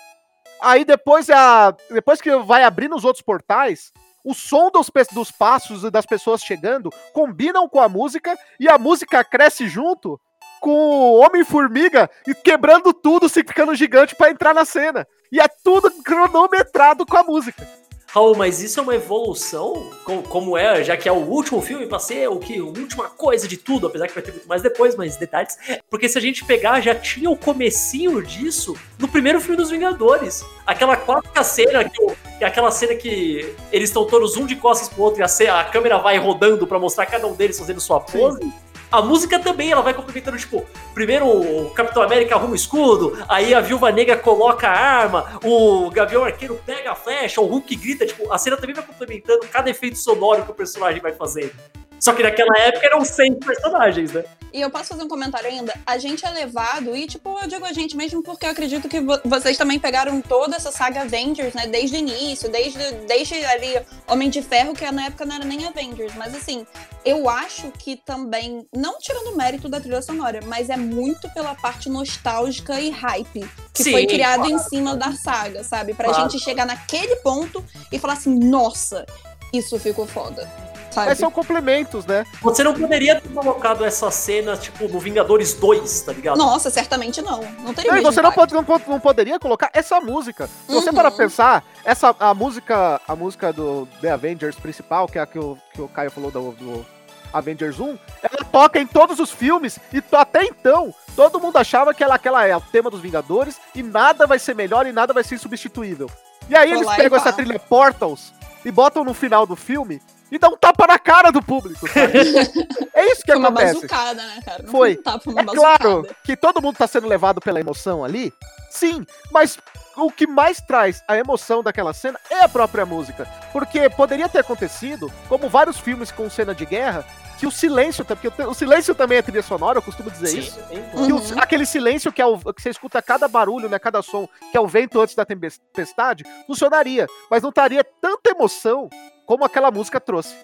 Aí depois a. Depois que vai abrindo os outros portais, o som dos, dos passos e das pessoas chegando combinam com a música e a música cresce junto com o Homem-Formiga e quebrando tudo, se ficando gigante pra entrar na cena. E é tudo cronometrado com a música. Raul, mas isso é uma evolução, como, é, já que é o último filme pra ser o que? A última coisa de tudo, apesar que vai ter muito mais depois, mas detalhes. Porque se a gente pegar, já tinha o comecinho disso no primeiro filme dos Vingadores. Aquela clássica cena, que, que é aquela cena que eles estão todos um de costas pro outro e a, a câmera vai rodando pra mostrar cada um deles fazendo sua pose. A música também, ela vai complementando, tipo, primeiro o Capitão América arruma o escudo, aí a Viúva Negra coloca a arma, o Gavião Arqueiro pega a flecha, o Hulk grita, tipo, a cena também vai complementando cada efeito sonoro que o personagem vai fazendo. Só que naquela época eram 100 personagens, né? E eu posso fazer um comentário ainda? A gente é levado, e tipo, eu digo a gente mesmo porque eu acredito que vo vocês também pegaram toda essa saga Avengers, né? Desde o início, desde, desde ali Homem de Ferro, que na época não era nem Avengers. Mas assim, eu acho que também, não tirando o mérito da trilha sonora, mas é muito pela parte nostálgica e hype que Sim, foi criado claro. em cima da saga, sabe? Pra Claro. gente chegar naquele ponto e falar assim, nossa, isso ficou foda. Sabe? Mas são complementos, né? Você não poderia ter colocado essa cena, tipo, no Vingadores 2, tá ligado? Nossa, certamente não. Não teria Não, e você não, pode, não, não poderia colocar essa música. Se você Uhum. para pensar, essa, a música a música do The Avengers principal, que é a que o, que o Caio falou do, do Avengers 1, ela toca em todos os filmes e até então todo mundo achava que ela, aquela é o tema dos Vingadores e nada vai ser melhor e nada vai ser insubstituível. E aí Foi eles pegam essa trilha Portals e botam no final do filme e dão um tapa na cara do público, sabe? é isso que Foi uma acontece. bazucada, né, cara? Não Foi. um tapa, foi uma É bazucada. claro que todo mundo tá sendo levado pela emoção ali, sim, mas o que mais traz a emoção daquela cena é a própria música. Porque poderia ter acontecido, como vários filmes com cena de guerra, que o silêncio, porque o silêncio também é trilha sonora, eu costumo dizer Sim, isso. Que o- Uhum. aquele silêncio que, é o, que você escuta cada barulho, né, cada som, que é o vento antes da tempestade, funcionaria, mas não estaria tanta emoção como aquela música trouxe.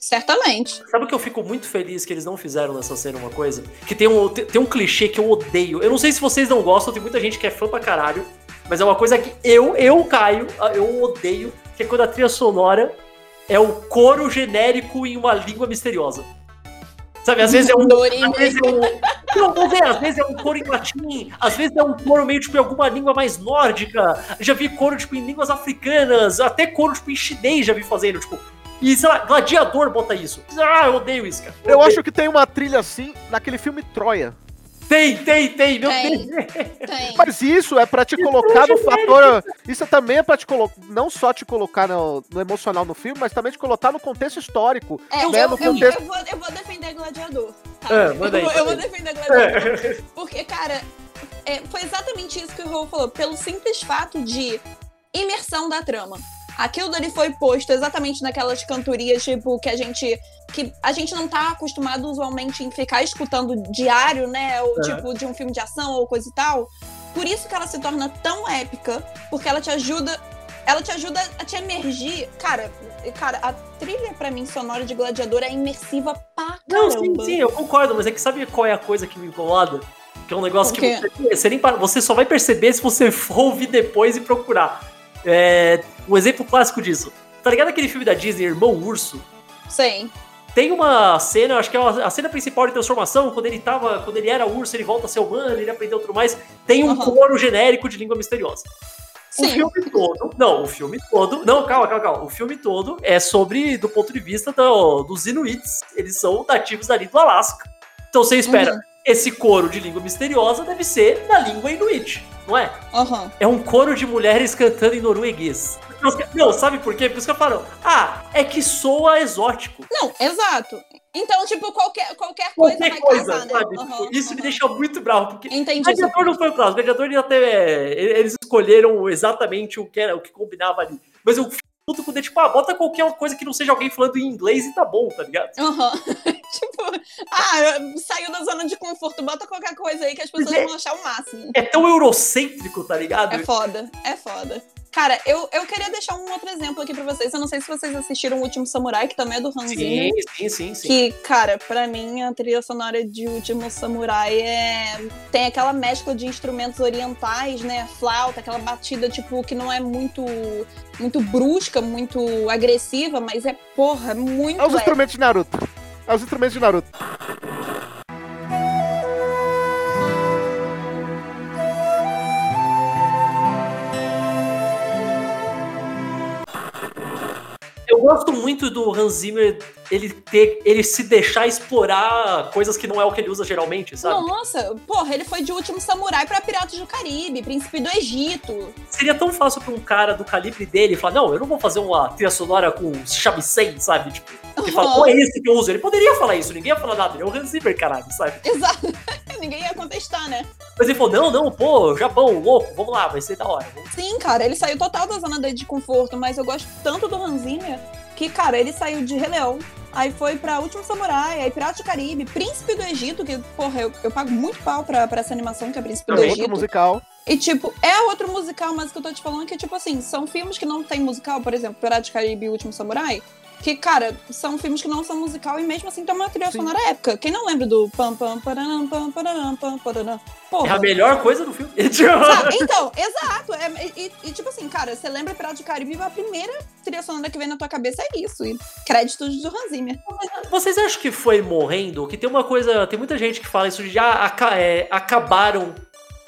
Certamente. Sabe o que eu fico muito feliz que eles não fizeram nessa cena uma coisa? Que tem um, tem, um clichê que eu odeio. Eu não sei se vocês não gostam, tem muita gente que é fã pra caralho, mas é uma coisa que eu, eu, Caio, eu odeio, que é quando a trilha sonora é o coro genérico em uma língua misteriosa. Sabe, às vezes é um. Às vezes é um. Não, vamos ver, às vezes é um coro em latim, às vezes é um coro meio tipo em alguma língua mais nórdica. Já vi coro tipo em línguas africanas, até coro tipo em chinês já vi fazendo, tipo. E sei lá, gladiador bota isso. Ah, eu odeio isso, cara. Eu odeio. acho que tem uma trilha assim naquele filme Troia. Tem, tem, tem, meu Tem. Deus. Tem. Mas isso é pra te colocar no fator. Isso também é pra te colocar. Não só te colocar no, no emocional no filme, mas também te colocar no contexto histórico. É, eu, né, eu, no eu, contexto- vou, eu vou defender Gladiador. Tá? É, manda aí, eu, vou- eu vou defender Gladiador. Porque, cara, é, foi exatamente isso que o Raul falou. Pelo simples fato de imersão da trama. Aquilo dali foi posto exatamente naquelas cantorias, tipo, que a gente. Que a gente não tá acostumado usualmente em ficar escutando diário, né? Ou Uhum. tipo, de um filme de ação ou coisa e tal. Por isso que ela se torna tão épica, porque ela te ajuda. Ela te ajuda a te emergir. Cara, cara, a trilha pra mim sonora de Gladiador é imersiva pra Não, caramba. sim, sim, eu concordo, mas é que sabe qual é a coisa que me incomoda? Que é um negócio que você, você nem para- você só vai perceber se você for ouvir depois e procurar. É, um exemplo clássico disso. Tá ligado aquele filme da Disney, Irmão Urso? Sim. Tem uma cena, acho que é a cena principal de transformação, quando ele tava, quando ele era urso, ele volta a ser humano, ele aprendeu tudo mais. Tem um Aham. coro genérico de língua misteriosa. O Sim. filme todo, não, o filme todo, não, calma, calma, calma. O filme todo é sobre, do ponto de vista do- dos Inuits. Eles são nativos ali do Alasca. Então você espera, Uhum. esse coro de língua misteriosa deve ser na língua Inuit, não é? Aham. É um coro de mulheres cantando em norueguês. Não, sabe por quê? Por isso que eu falo, ah, é que soa exótico. Não, exato. Então, tipo, qualquer, qualquer coisa Qualquer vai coisa, casar, né? sabe? Aham, Tipo, isso me aham. deixa muito bravo, porque Entendi. Gladiador não foi o caso. O Gladiador ele até. Eles escolheram exatamente o que era, o que combinava ali. Mas eu fico puto com tipo, ah, bota qualquer coisa que não seja alguém falando em inglês e tá bom, tá ligado? Aham. tipo, ah, saiu da zona de conforto, bota qualquer coisa aí que as pessoas é- vão achar o máximo. É tão eurocêntrico, tá ligado? É foda, é foda. Cara, eu, eu queria deixar um outro exemplo aqui pra vocês. Eu não sei se vocês assistiram O Último Samurai, que também é do Hans Zimmer. sim, sim, sim, sim. Que, cara, pra mim a trilha sonora de Último Samurai é. Tem aquela mescla de instrumentos orientais, né? Flauta, aquela batida, tipo, que não é muito muito brusca, muito agressiva, mas é, porra, muito. É os instrumentos de Naruto. É os instrumentos de Naruto. Eu gosto muito do Hans Zimmer ele ter, ele se deixar explorar coisas que não é o que ele usa geralmente, sabe? Nossa, porra, ele foi de Último Samurai pra Piratas do Caribe, Príncipe do Egito. Seria tão fácil pra um cara do calibre dele falar, não, eu não vou fazer uma trilha sonora com shamisen, sabe? Tipo, ele fala, qual é esse que eu uso? Ele poderia falar isso, ninguém ia falar nada, ele é o Hans Zimmer, caralho, sabe? Exato. Ninguém ia contestar, né? Mas ele falou, não, não, pô, Japão, louco, vamos lá, vai ser da hora. Vamos- Sim, cara, ele saiu total da zona dele de conforto, mas eu gosto tanto do Hans Zimmer que, cara, ele saiu de Rei Leão, aí foi pra Último Samurai, aí Pirata do Caribe, Príncipe do Egito, que, porra, eu, eu pago muito pau pra, pra essa animação que é Príncipe do Também outro Egito. musical. E, tipo, é outro musical, mas o que eu tô te falando é que, tipo assim, são filmes que não tem musical, por exemplo, Pirata do Caribe e Último Samurai, que, cara, são filmes que não são musical e mesmo assim tem uma trilha Sim. sonora épica. Quem não lembra do pam pam pararam, pam pararam, pam pararam? É Porra. a melhor coisa do filme. Sabe? Então, exato. É- e, e, tipo assim, cara, você lembra Pirata do Caribe, a primeira trilha sonora que vem na tua cabeça é isso. E créditos do Hans Zimmer. Vocês acham que foi morrendo? Que tem uma coisa. Tem muita gente que fala isso de já aca- é, acabaram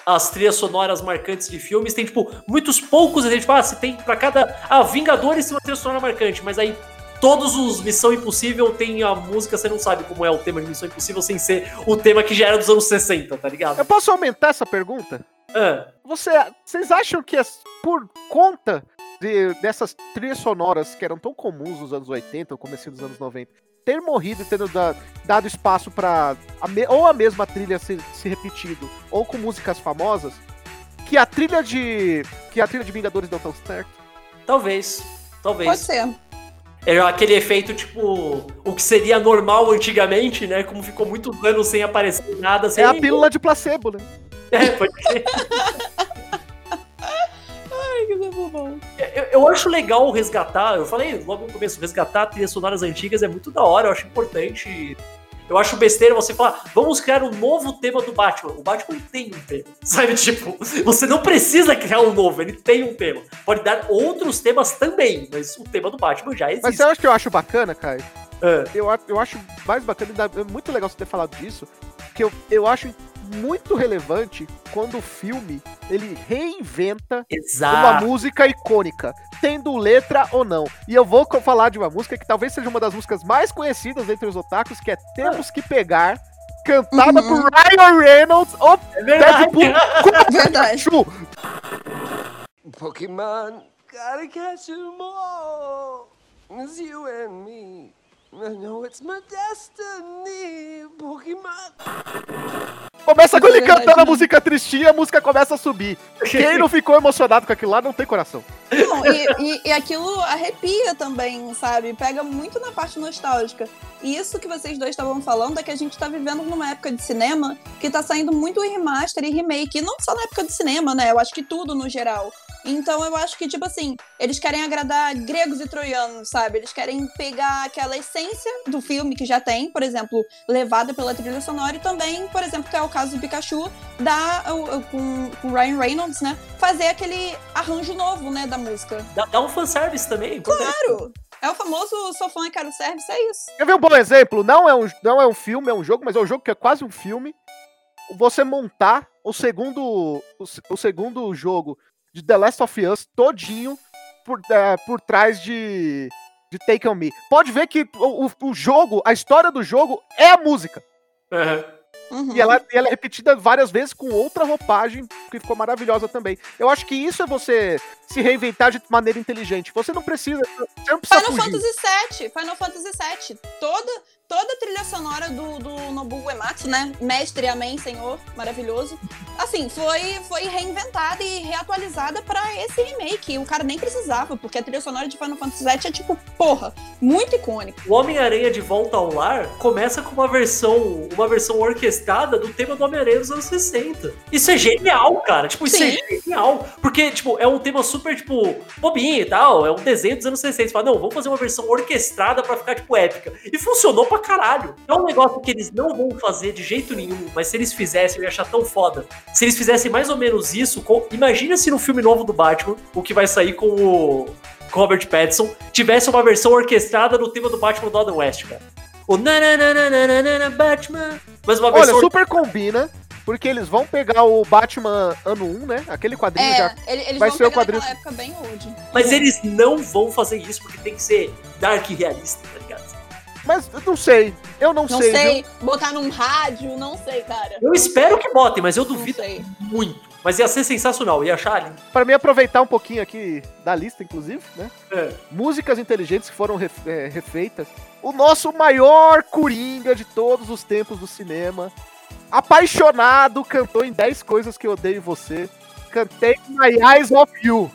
as trilhas sonoras marcantes de filmes. Tem, tipo, muitos poucos exemplos. Tipo, ah, se tem pra cada. Ah, Vingadores tem uma trilha sonora marcante, mas aí. Todos os Missão Impossível tem a música, você não sabe como é o tema de Missão Impossível sem ser o tema que já era dos anos 60, tá ligado? Eu posso aumentar essa pergunta? Ah, Você, vocês acham que as- por conta de- dessas trilhas sonoras que eram tão comuns nos anos 80, ou começo dos anos 90, ter morrido e tendo da- dado espaço para ou a mesma trilha se, se repetindo, ou com músicas famosas, que a trilha de que a trilha de Vingadores deu tão certo? talvez. Talvez. Pode ser. É aquele efeito, tipo, o que seria normal antigamente, né? Como ficou muitos anos sem aparecer nada. Sem... É a pílula de placebo, né? É, pode ser. Ai, que bom. Eu, eu acho legal resgatar, eu falei logo no começo, resgatar trilhas sonoras antigas é muito da hora, eu acho importante. Eu acho besteira você falar, vamos criar um novo tema do Batman. O Batman tem um tema, sabe? Tipo, você não precisa criar um novo, ele tem um tema. Pode dar outros temas também, mas o tema do Batman já Mas existe. você acha que eu acho bacana, Caio? Ah, Eu, eu acho mais bacana, é muito legal você ter falado disso, porque eu, eu acho muito relevante quando o filme ele reinventa uma exato. música icônica, tendo letra ou não. E eu vou falar de uma música que talvez seja uma das músicas mais conhecidas entre os otakus, que é Temos que Pegar, cantada Uhum. por Ryan Reynolds, o É verdade. Deadpool com Verdade. Pokemon, gotta catch 'em all. It's you and me. I know it's my destiny, Pokemon. Começa com ele Verdade, cantando a né? música tristinha, a música começa a subir. Quem não ficou emocionado com aquilo lá não tem coração. Não, e, e- e aquilo arrepia também, sabe? Pega muito na parte nostálgica. E isso que vocês dois estavam falando é que a gente tá vivendo numa época de cinema que tá saindo muito remaster e remake. E não só na época de cinema, né? Eu acho que tudo no geral. Então eu acho que, tipo assim, eles querem agradar gregos e troianos, sabe? Eles querem pegar aquela essência do filme que já tem, por exemplo, levada pela trilha sonora, e também, por exemplo, que é o caso do Pikachu, da, o- o- com, com Ryan Reynolds, né? Fazer aquele arranjo novo, né, da música. Dá, dá um fanservice também. importante. Claro! É o famoso sou fã e quero service, é isso. Quer ver um bom exemplo? Não é um, não é um filme, é um jogo, mas é um jogo que é quase um filme. Você montar o segundo, o, o segundo jogo de The Last of Us todinho por, é, por trás de, de Take On Me. Pode ver que o, o- o jogo, a história do jogo é a música. Uhum. E ela, e ela é repetida várias vezes com outra roupagem que ficou maravilhosa também. Eu acho que isso é você se reinventar de maneira inteligente. Você não precisa. Você não precisa Final fugir. Fantasy VII, Final Fantasy VII. Toda, toda a trilha sonora do, do Nobuo Uematsu, né? Mestre, amém, senhor, maravilhoso. Assim, foi, foi reinventada e reatualizada pra esse remake. O cara nem precisava, porque a trilha sonora de Final Fantasy VII é tipo, porra, muito icônica. O Homem-Aranha de Volta ao Lar começa com uma versão, uma versão orquestrada do tema do Homem-Aranha dos anos 60. Isso é genial, cara. Tipo, isso Sim. é genial. Porque, tipo, é um tema super, tipo, bobinho e tal. É um desenho dos anos 60. Você fala, não, vamos fazer uma versão orquestrada pra ficar, tipo, épica. E funcionou pra caralho. É um negócio que eles não vão fazer de jeito nenhum, mas se eles fizessem, eu ia achar tão foda. Se eles fizessem mais ou menos isso, com- imagina se no filme novo do Batman, o que vai sair com o Robert Pattinson, tivesse uma versão orquestrada do tema do Batman do Adam West, cara. O nananana Batman. Mas uma Olha, versão. super combina, porque eles vão pegar o Batman ano 1, né? Aquele quadrinho É, já. ele- eles vai vão ser o quadrinho- época bem old. Mas eles não vão fazer isso porque tem que ser dark realista, tá ligado? Mas eu não sei. Eu não, Não sei. sei, viu? botar num rádio, não sei, cara. Eu espero que botem, mas eu Não duvido muito. Mas ia ser sensacional, ia achar lindo. Pra mim aproveitar um pouquinho aqui da lista, inclusive, né? É. Músicas inteligentes que foram é, refeitas. O nosso maior coringa de todos os tempos do cinema apaixonado, cantou em 10 coisas que eu odeio você. Cantei My Eyes of You.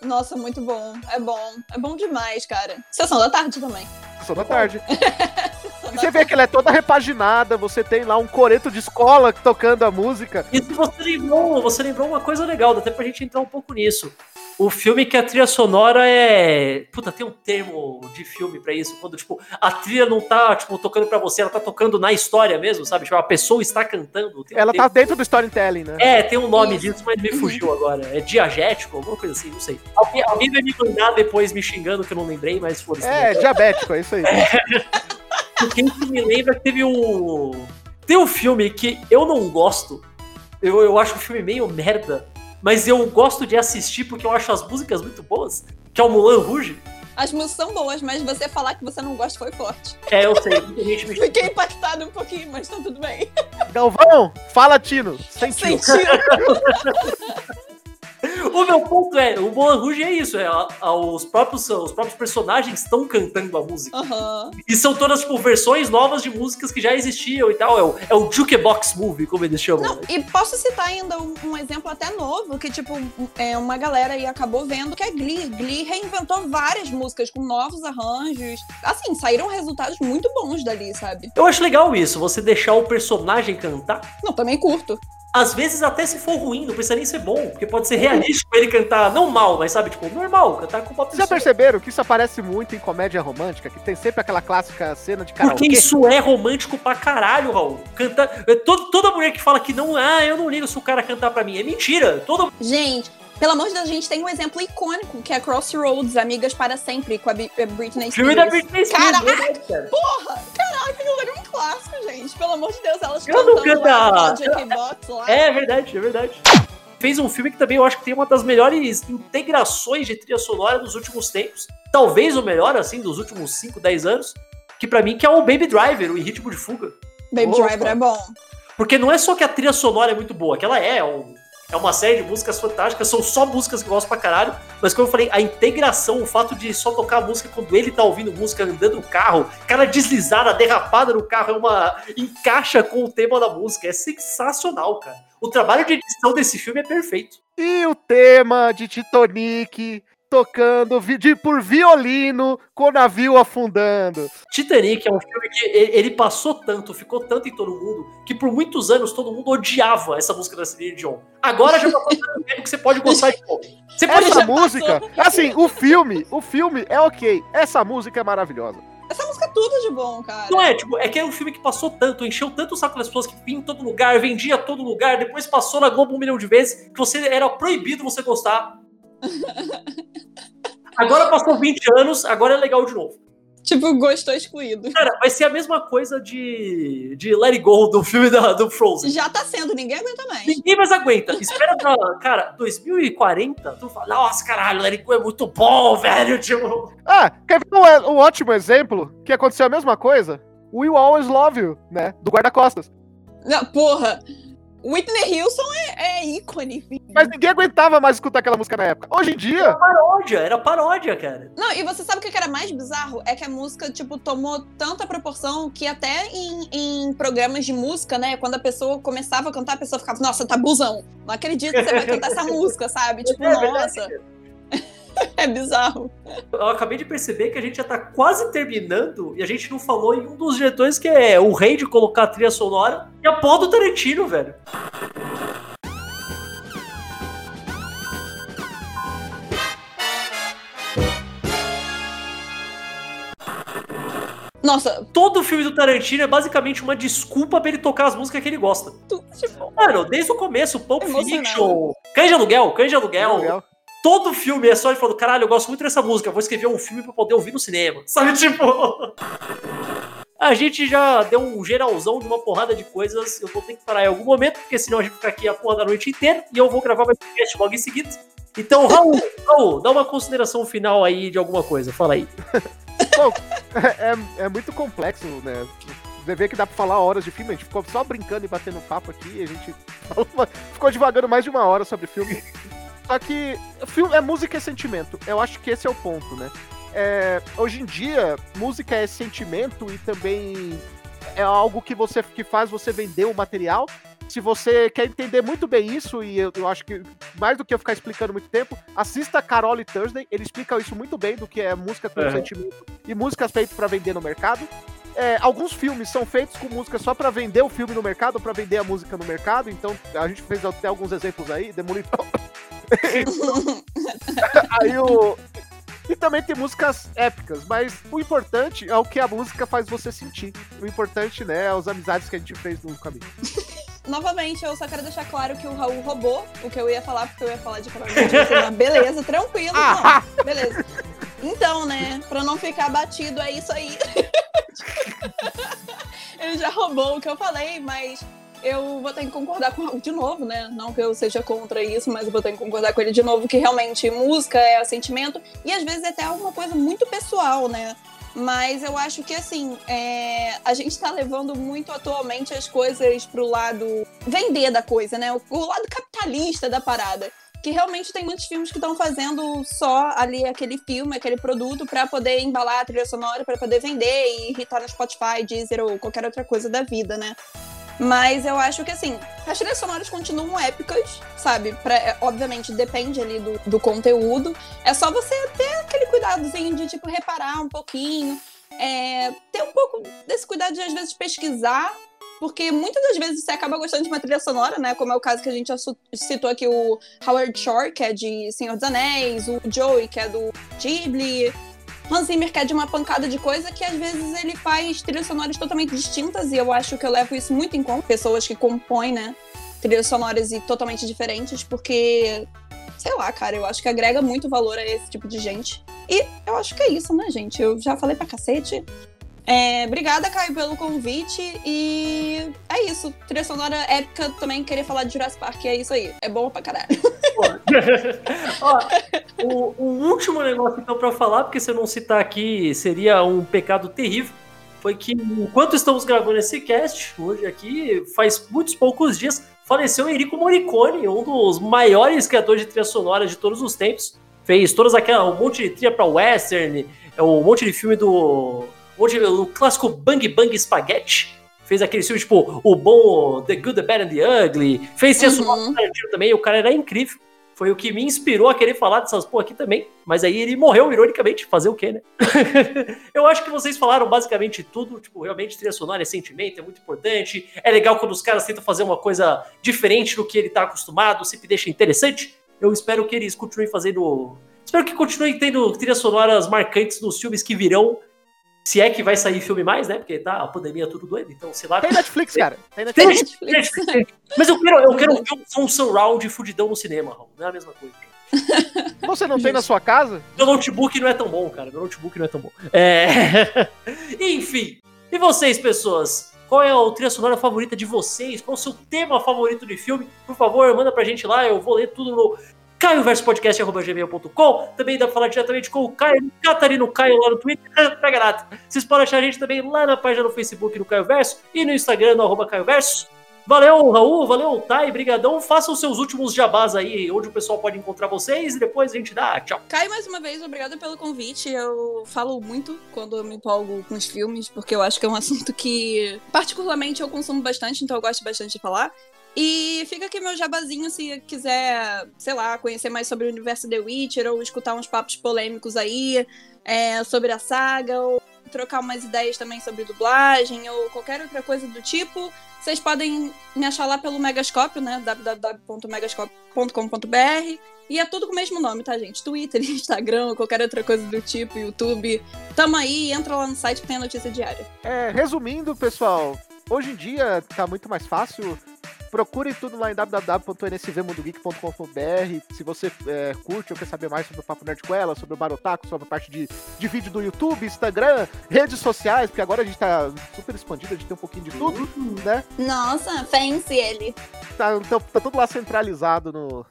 Nossa, muito bom. É bom. É bom demais, cara. Sessão da tarde também. Sessão da tarde. Você vê que ela é toda repaginada, você tem lá um coreto de escola tocando a música. Isso você lembrou, você lembrou uma coisa legal, dá até pra gente entrar um pouco nisso. O filme que a trilha sonora é. Puta, tem um termo de filme pra isso, quando, tipo, a trilha não tá, tipo, tocando pra você, ela tá tocando na história mesmo, sabe? Tipo, a pessoa está cantando. Tem um Ela termo- tá dentro do storytelling, né? É, tem um nome Isso. disso, mas me fugiu agora. É diagético, alguma coisa assim, não sei. Alguém, alguém vai me mandar depois me xingando que eu não lembrei, mas foda-se. É, diabético, é isso aí. Porque isso me lembra que teve um. Tem um filme que eu não gosto. Eu, eu acho o filme meio merda. Mas eu gosto de assistir porque eu acho as músicas muito boas. Que é o Mulan Rouge. As músicas são boas, mas você falar que você não gosta foi forte. É, eu sei. Gente me Fiquei impactada um pouquinho, mas tá tudo bem. Galvão, fala, Tino. Sentiu. Sentiu. O meu ponto é, o Mulan Rouge é isso. É, a- a- os, próprios, os próprios personagens estão cantando a música. Aham. E são todas, tipo, versões novas de músicas que já existiam e tal. É o, é o Jukebox Movie, como eles chamam. Não, e posso citar ainda um, um exemplo até novo, que, tipo, é, uma galera aí acabou vendo, que é Glee. Glee reinventou várias músicas com novos arranjos. Assim, saíram resultados muito bons dali, sabe? Eu acho legal isso, você deixar o personagem cantar. Não, também curto. Às vezes, até se for ruim, não precisa nem ser bom, porque pode ser realístico ele cantar, não mal, mas sabe, tipo, normal, cantar com uma Vocês já perceberam que isso aparece muito em comédia romântica, que tem sempre aquela clássica cena de karaokê? Porque isso é romântico pra caralho, Raul. Cantar. é, todo- toda mulher que fala que não, ah, eu não ligo se o cara cantar pra mim. É mentira. Toda. Gente, pelo amor de Deus, a gente tem um exemplo icônico, que é Crossroads, Amigas para Sempre, com a a Britney Spears. Filme da Britney Spears. Caraca! cara. Porra! Caraca, aquilo era um clássico, gente. Pelo amor de Deus, elas Eu não canta- Jukebox lá. É verdade, é verdade. Fez um filme que também eu acho que tem uma das melhores integrações de trilha sonora dos últimos tempos. Talvez o melhor, assim, dos últimos 5, 10 anos. Que pra mim que é o Baby Driver, o Em Ritmo de Fuga. Baby. Driver é bom. Porque não é só que a trilha sonora é muito boa, que ela é, é um- é uma série de músicas fantásticas, são só músicas que eu gosto pra caralho, mas como eu falei, a integração, o fato de só tocar a música quando ele tá ouvindo música andando no carro, aquela deslizada, derrapada no carro, é uma. encaixa com o tema da música, é sensacional, cara. O trabalho de edição desse filme é perfeito. E o tema de Titanic tocando de, por violino com o navio afundando. Titanic é um filme que ele passou tanto, ficou tanto em todo mundo, que por muitos anos todo mundo odiava essa música da Celine Dion. Agora já passou tanto tempo que você pode gostar de novo. Você pode Essa música, assim, o filme, o filme é ok. Essa música é maravilhosa. Essa música é tudo de bom, cara. Não é, tipo, é que é um filme que passou tanto, encheu tanto o saco das pessoas que vinha em todo lugar, vendia a todo lugar, depois passou na Globo um milhão de vezes, que você era proibido você gostar. Agora passou 20 anos, agora é legal de novo. Tipo, gostou excluído. Cara, vai ser a mesma coisa de, de Let It Go do filme da, do Frozen. Já tá sendo, ninguém aguenta mais. Ninguém mais aguenta. Espera pra, cara, 2040, tu fala, nossa, caralho, Let It Go é muito bom, velho, tipo... Ah, quer ver um, um ótimo exemplo que aconteceu a mesma coisa? We Always Love You, né? Do guarda-costas. Não, porra. Whitney Houston é, é ícone, filho. Mas ninguém aguentava mais escutar aquela música na época. Hoje em dia, Paródia, era paródia, cara. Não, e você sabe o que era mais bizarro? É que a música, tipo, tomou tanta proporção que até em, em programas de música, né? Quando a pessoa começava a cantar, a pessoa ficava, nossa, tá busão. Não acredito que você vai cantar essa música, sabe? Tipo, É verdade, nossa, é bizarro. Eu acabei de perceber que a gente já tá quase terminando e a gente não falou em um dos diretores que é o rei de colocar a trilha sonora e a pó do Tarantino, velho. Nossa, Todo filme do Tarantino é basicamente uma desculpa pra ele tocar as músicas que ele gosta. tu, tipo, Mano, desde o começo, Pulp. Fiction, Cães de Aluguel, Cães de Aluguel. Todo filme é só ele falando, caralho, eu gosto muito dessa música, vou escrever um filme pra poder ouvir no cinema. Sabe, tipo... A gente já deu um geralzão de uma porrada de coisas. Eu vou ter que parar em algum momento, porque senão a gente fica aqui a porra da noite inteira e eu vou gravar mais podcast logo em seguida. Então, Raul, Raul, dá uma consideração final aí de alguma coisa. Fala aí. é, é muito complexo, né? Você vê que dá pra falar horas de filme, a gente ficou só brincando e batendo papo aqui, a gente falou ficou divagando mais de uma hora sobre filme. Só que filme, é música e sentimento. Eu acho que esse é o ponto, né? É, hoje em dia, música é sentimento e também é algo que você que faz você vender o material. Se você quer entender muito bem isso, e eu, eu acho que mais do que eu ficar explicando muito tempo, assista Carol e Thursday, ele explica isso muito bem do que é música com Uhum. sentimento e músicas feitas pra vender no mercado. É, alguns filmes são feitos com música só pra vender o filme no mercado, pra vender a música no mercado, então a gente fez até alguns exemplos aí, Demolidor. aí o. E também tem músicas épicas, mas o importante é o que a música faz você sentir. O importante, né, é as amizades que a gente fez no caminho. Novamente, eu só quero deixar claro que o Raul roubou o que eu ia falar, porque eu ia falar de Carol. Beleza, tranquilo, não. Beleza. Então, né, pra não ficar batido, é isso aí. Ele já roubou o que eu falei, mas eu vou ter que concordar com de novo, né? Não que eu seja contra isso, mas eu vou ter que concordar com ele de novo que realmente música é sentimento e às vezes até alguma coisa muito pessoal, né? Mas eu acho que, assim, é, a gente tá levando muito atualmente as coisas pro lado vender da coisa, né? O, lado capitalista da parada. Que realmente tem muitos filmes que estão fazendo só ali aquele filme, aquele produto, pra poder embalar a trilha sonora, pra poder vender e irritar no Spotify, Deezer ou qualquer outra coisa da vida, né? Mas eu acho que, assim, as trilhas sonoras continuam épicas, sabe? Pra- é, obviamente, depende ali do, do conteúdo. É só você ter aquele cuidadozinho de, tipo, reparar um pouquinho. é, ter um pouco desse cuidado de, às vezes, pesquisar. Porque muitas das vezes você acaba gostando de uma trilha sonora, né? Como é o caso que a gente citou aqui, o Howard Shore, que é de Senhor dos Anéis, o Joey, que é do Ghibli, Hans Zimmer que é de uma pancada de coisa que às vezes ele faz trilhas sonoras totalmente distintas e eu acho que eu levo isso muito em conta. Pessoas que compõem, né, trilhas sonoras e totalmente diferentes, porque, sei lá, cara, eu acho que agrega muito valor a esse tipo de gente. E eu acho que é isso, né, gente? Eu já falei pra cacete. É, obrigada, Caio, pelo convite. E é isso. Trilha sonora épica também querer falar de Jurassic Park. É isso aí. É bom pra caralho. Ó, o, o último negócio então pra falar, porque se eu não citar aqui seria um pecado terrível, foi que enquanto estamos gravando esse cast, hoje aqui, faz muitos poucos dias, faleceu Enrico Morricone, um dos maiores criadores de trilha sonora de todos os tempos. Fez todas aquela um monte de trilha pra western, é, um monte de filme do um monte de, o clássico Bang Bang Spaghetti. Fez aquele filme tipo O Bom, The Good, The Bad and The Ugly. Fez sonora Uhum. Tarantino também, o cara era incrível. Foi o que me inspirou a querer falar dessas porra aqui também. Mas aí ele morreu, ironicamente. Fazer o quê, né? eu acho que vocês falaram basicamente tudo. Tipo, realmente trilha sonora é sentimento, é muito importante. É legal quando os caras tentam fazer uma coisa diferente do que ele tá acostumado, sempre deixa interessante. Eu espero que eles continuem fazendo. Espero que continuem tendo trilhas sonoras marcantes nos filmes que virão. Se é que vai sair filme mais, né? Porque tá a pandemia tudo doido, então sei lá. Tem Netflix, cara. Tem Tem Netflix. Netflix. Mas eu quero, eu quero ver um som surround fudidão no cinema, Raul. Não é a mesma coisa. Você não tem na sua casa? Meu notebook não é tão bom, cara. Meu notebook não é tão bom. É... Enfim. E vocês, pessoas? Qual é a trilha sonora favorita de vocês? Qual é o seu tema favorito de filme? Por favor, manda pra gente lá. Eu vou ler tudo no caioverspodcast.gmail.com Também dá pra falar diretamente com o Caio, Catarino Caio lá no Twitter. Pega nada. Vocês podem achar a gente também lá na página do Facebook no Caio Verso e no Instagram no arroba Caio Verso. Valeu, Raul, valeu, Thay, brigadão. Façam seus últimos jabás aí, onde o pessoal pode encontrar vocês e depois a gente dá tchau. Caio, mais uma vez, obrigada pelo convite. Eu falo muito quando eu me empolgo com os filmes, porque eu acho que é um assunto que, particularmente, eu consumo bastante, então eu gosto bastante de falar. E fica aqui meu jabazinho se quiser, sei lá, conhecer mais sobre o universo The Witcher ou escutar uns papos polêmicos aí é, sobre a saga, ou trocar umas ideias também sobre dublagem ou qualquer outra coisa do tipo. Vocês podem me achar lá pelo Megascópio, né? www.megascópio.com.br. E é tudo com o mesmo nome, tá, gente? Twitter, Instagram, qualquer outra coisa do tipo, YouTube. Tamo aí, entra lá no site que tem a notícia diária. É, resumindo, pessoal, hoje em dia tá muito mais fácil. Procurem tudo lá em www.nsvmundogeek.com.br. Se você é, curte ou quer saber mais sobre o Papo Nerd com ela, sobre o Barotaco, sobre a parte de, de vídeo do YouTube, Instagram, redes sociais, porque agora a gente tá super expandido, a gente tem um pouquinho de tudo, né? Nossa, fancy ele. Tá, então, tá tudo lá centralizado no,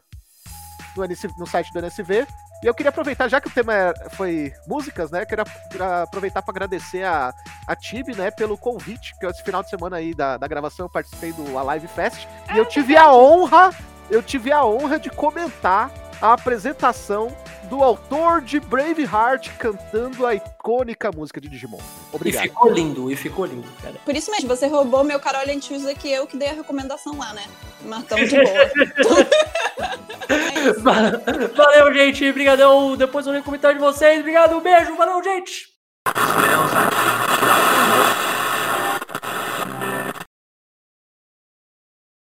no, no site do NSV. E eu queria aproveitar, já que o tema é- foi músicas, né? Queria, queria aproveitar para agradecer a, a Tibi, né, pelo convite, que esse final de semana aí da, da gravação eu participei do Alive Fest. E eu tive a honra, eu tive a honra de comentar a apresentação do autor de Braveheart cantando a icônica música de Digimon. E Obrigado. ficou lindo, e ficou lindo, cara. Por isso mesmo, você roubou meu Carol and Tuesday que eu que dei a recomendação lá, né? Mas tamo de boa. é Valeu, gente. Obrigadão. Depois eu leio o comentário de vocês. Obrigado. Um beijo. Valeu, gente.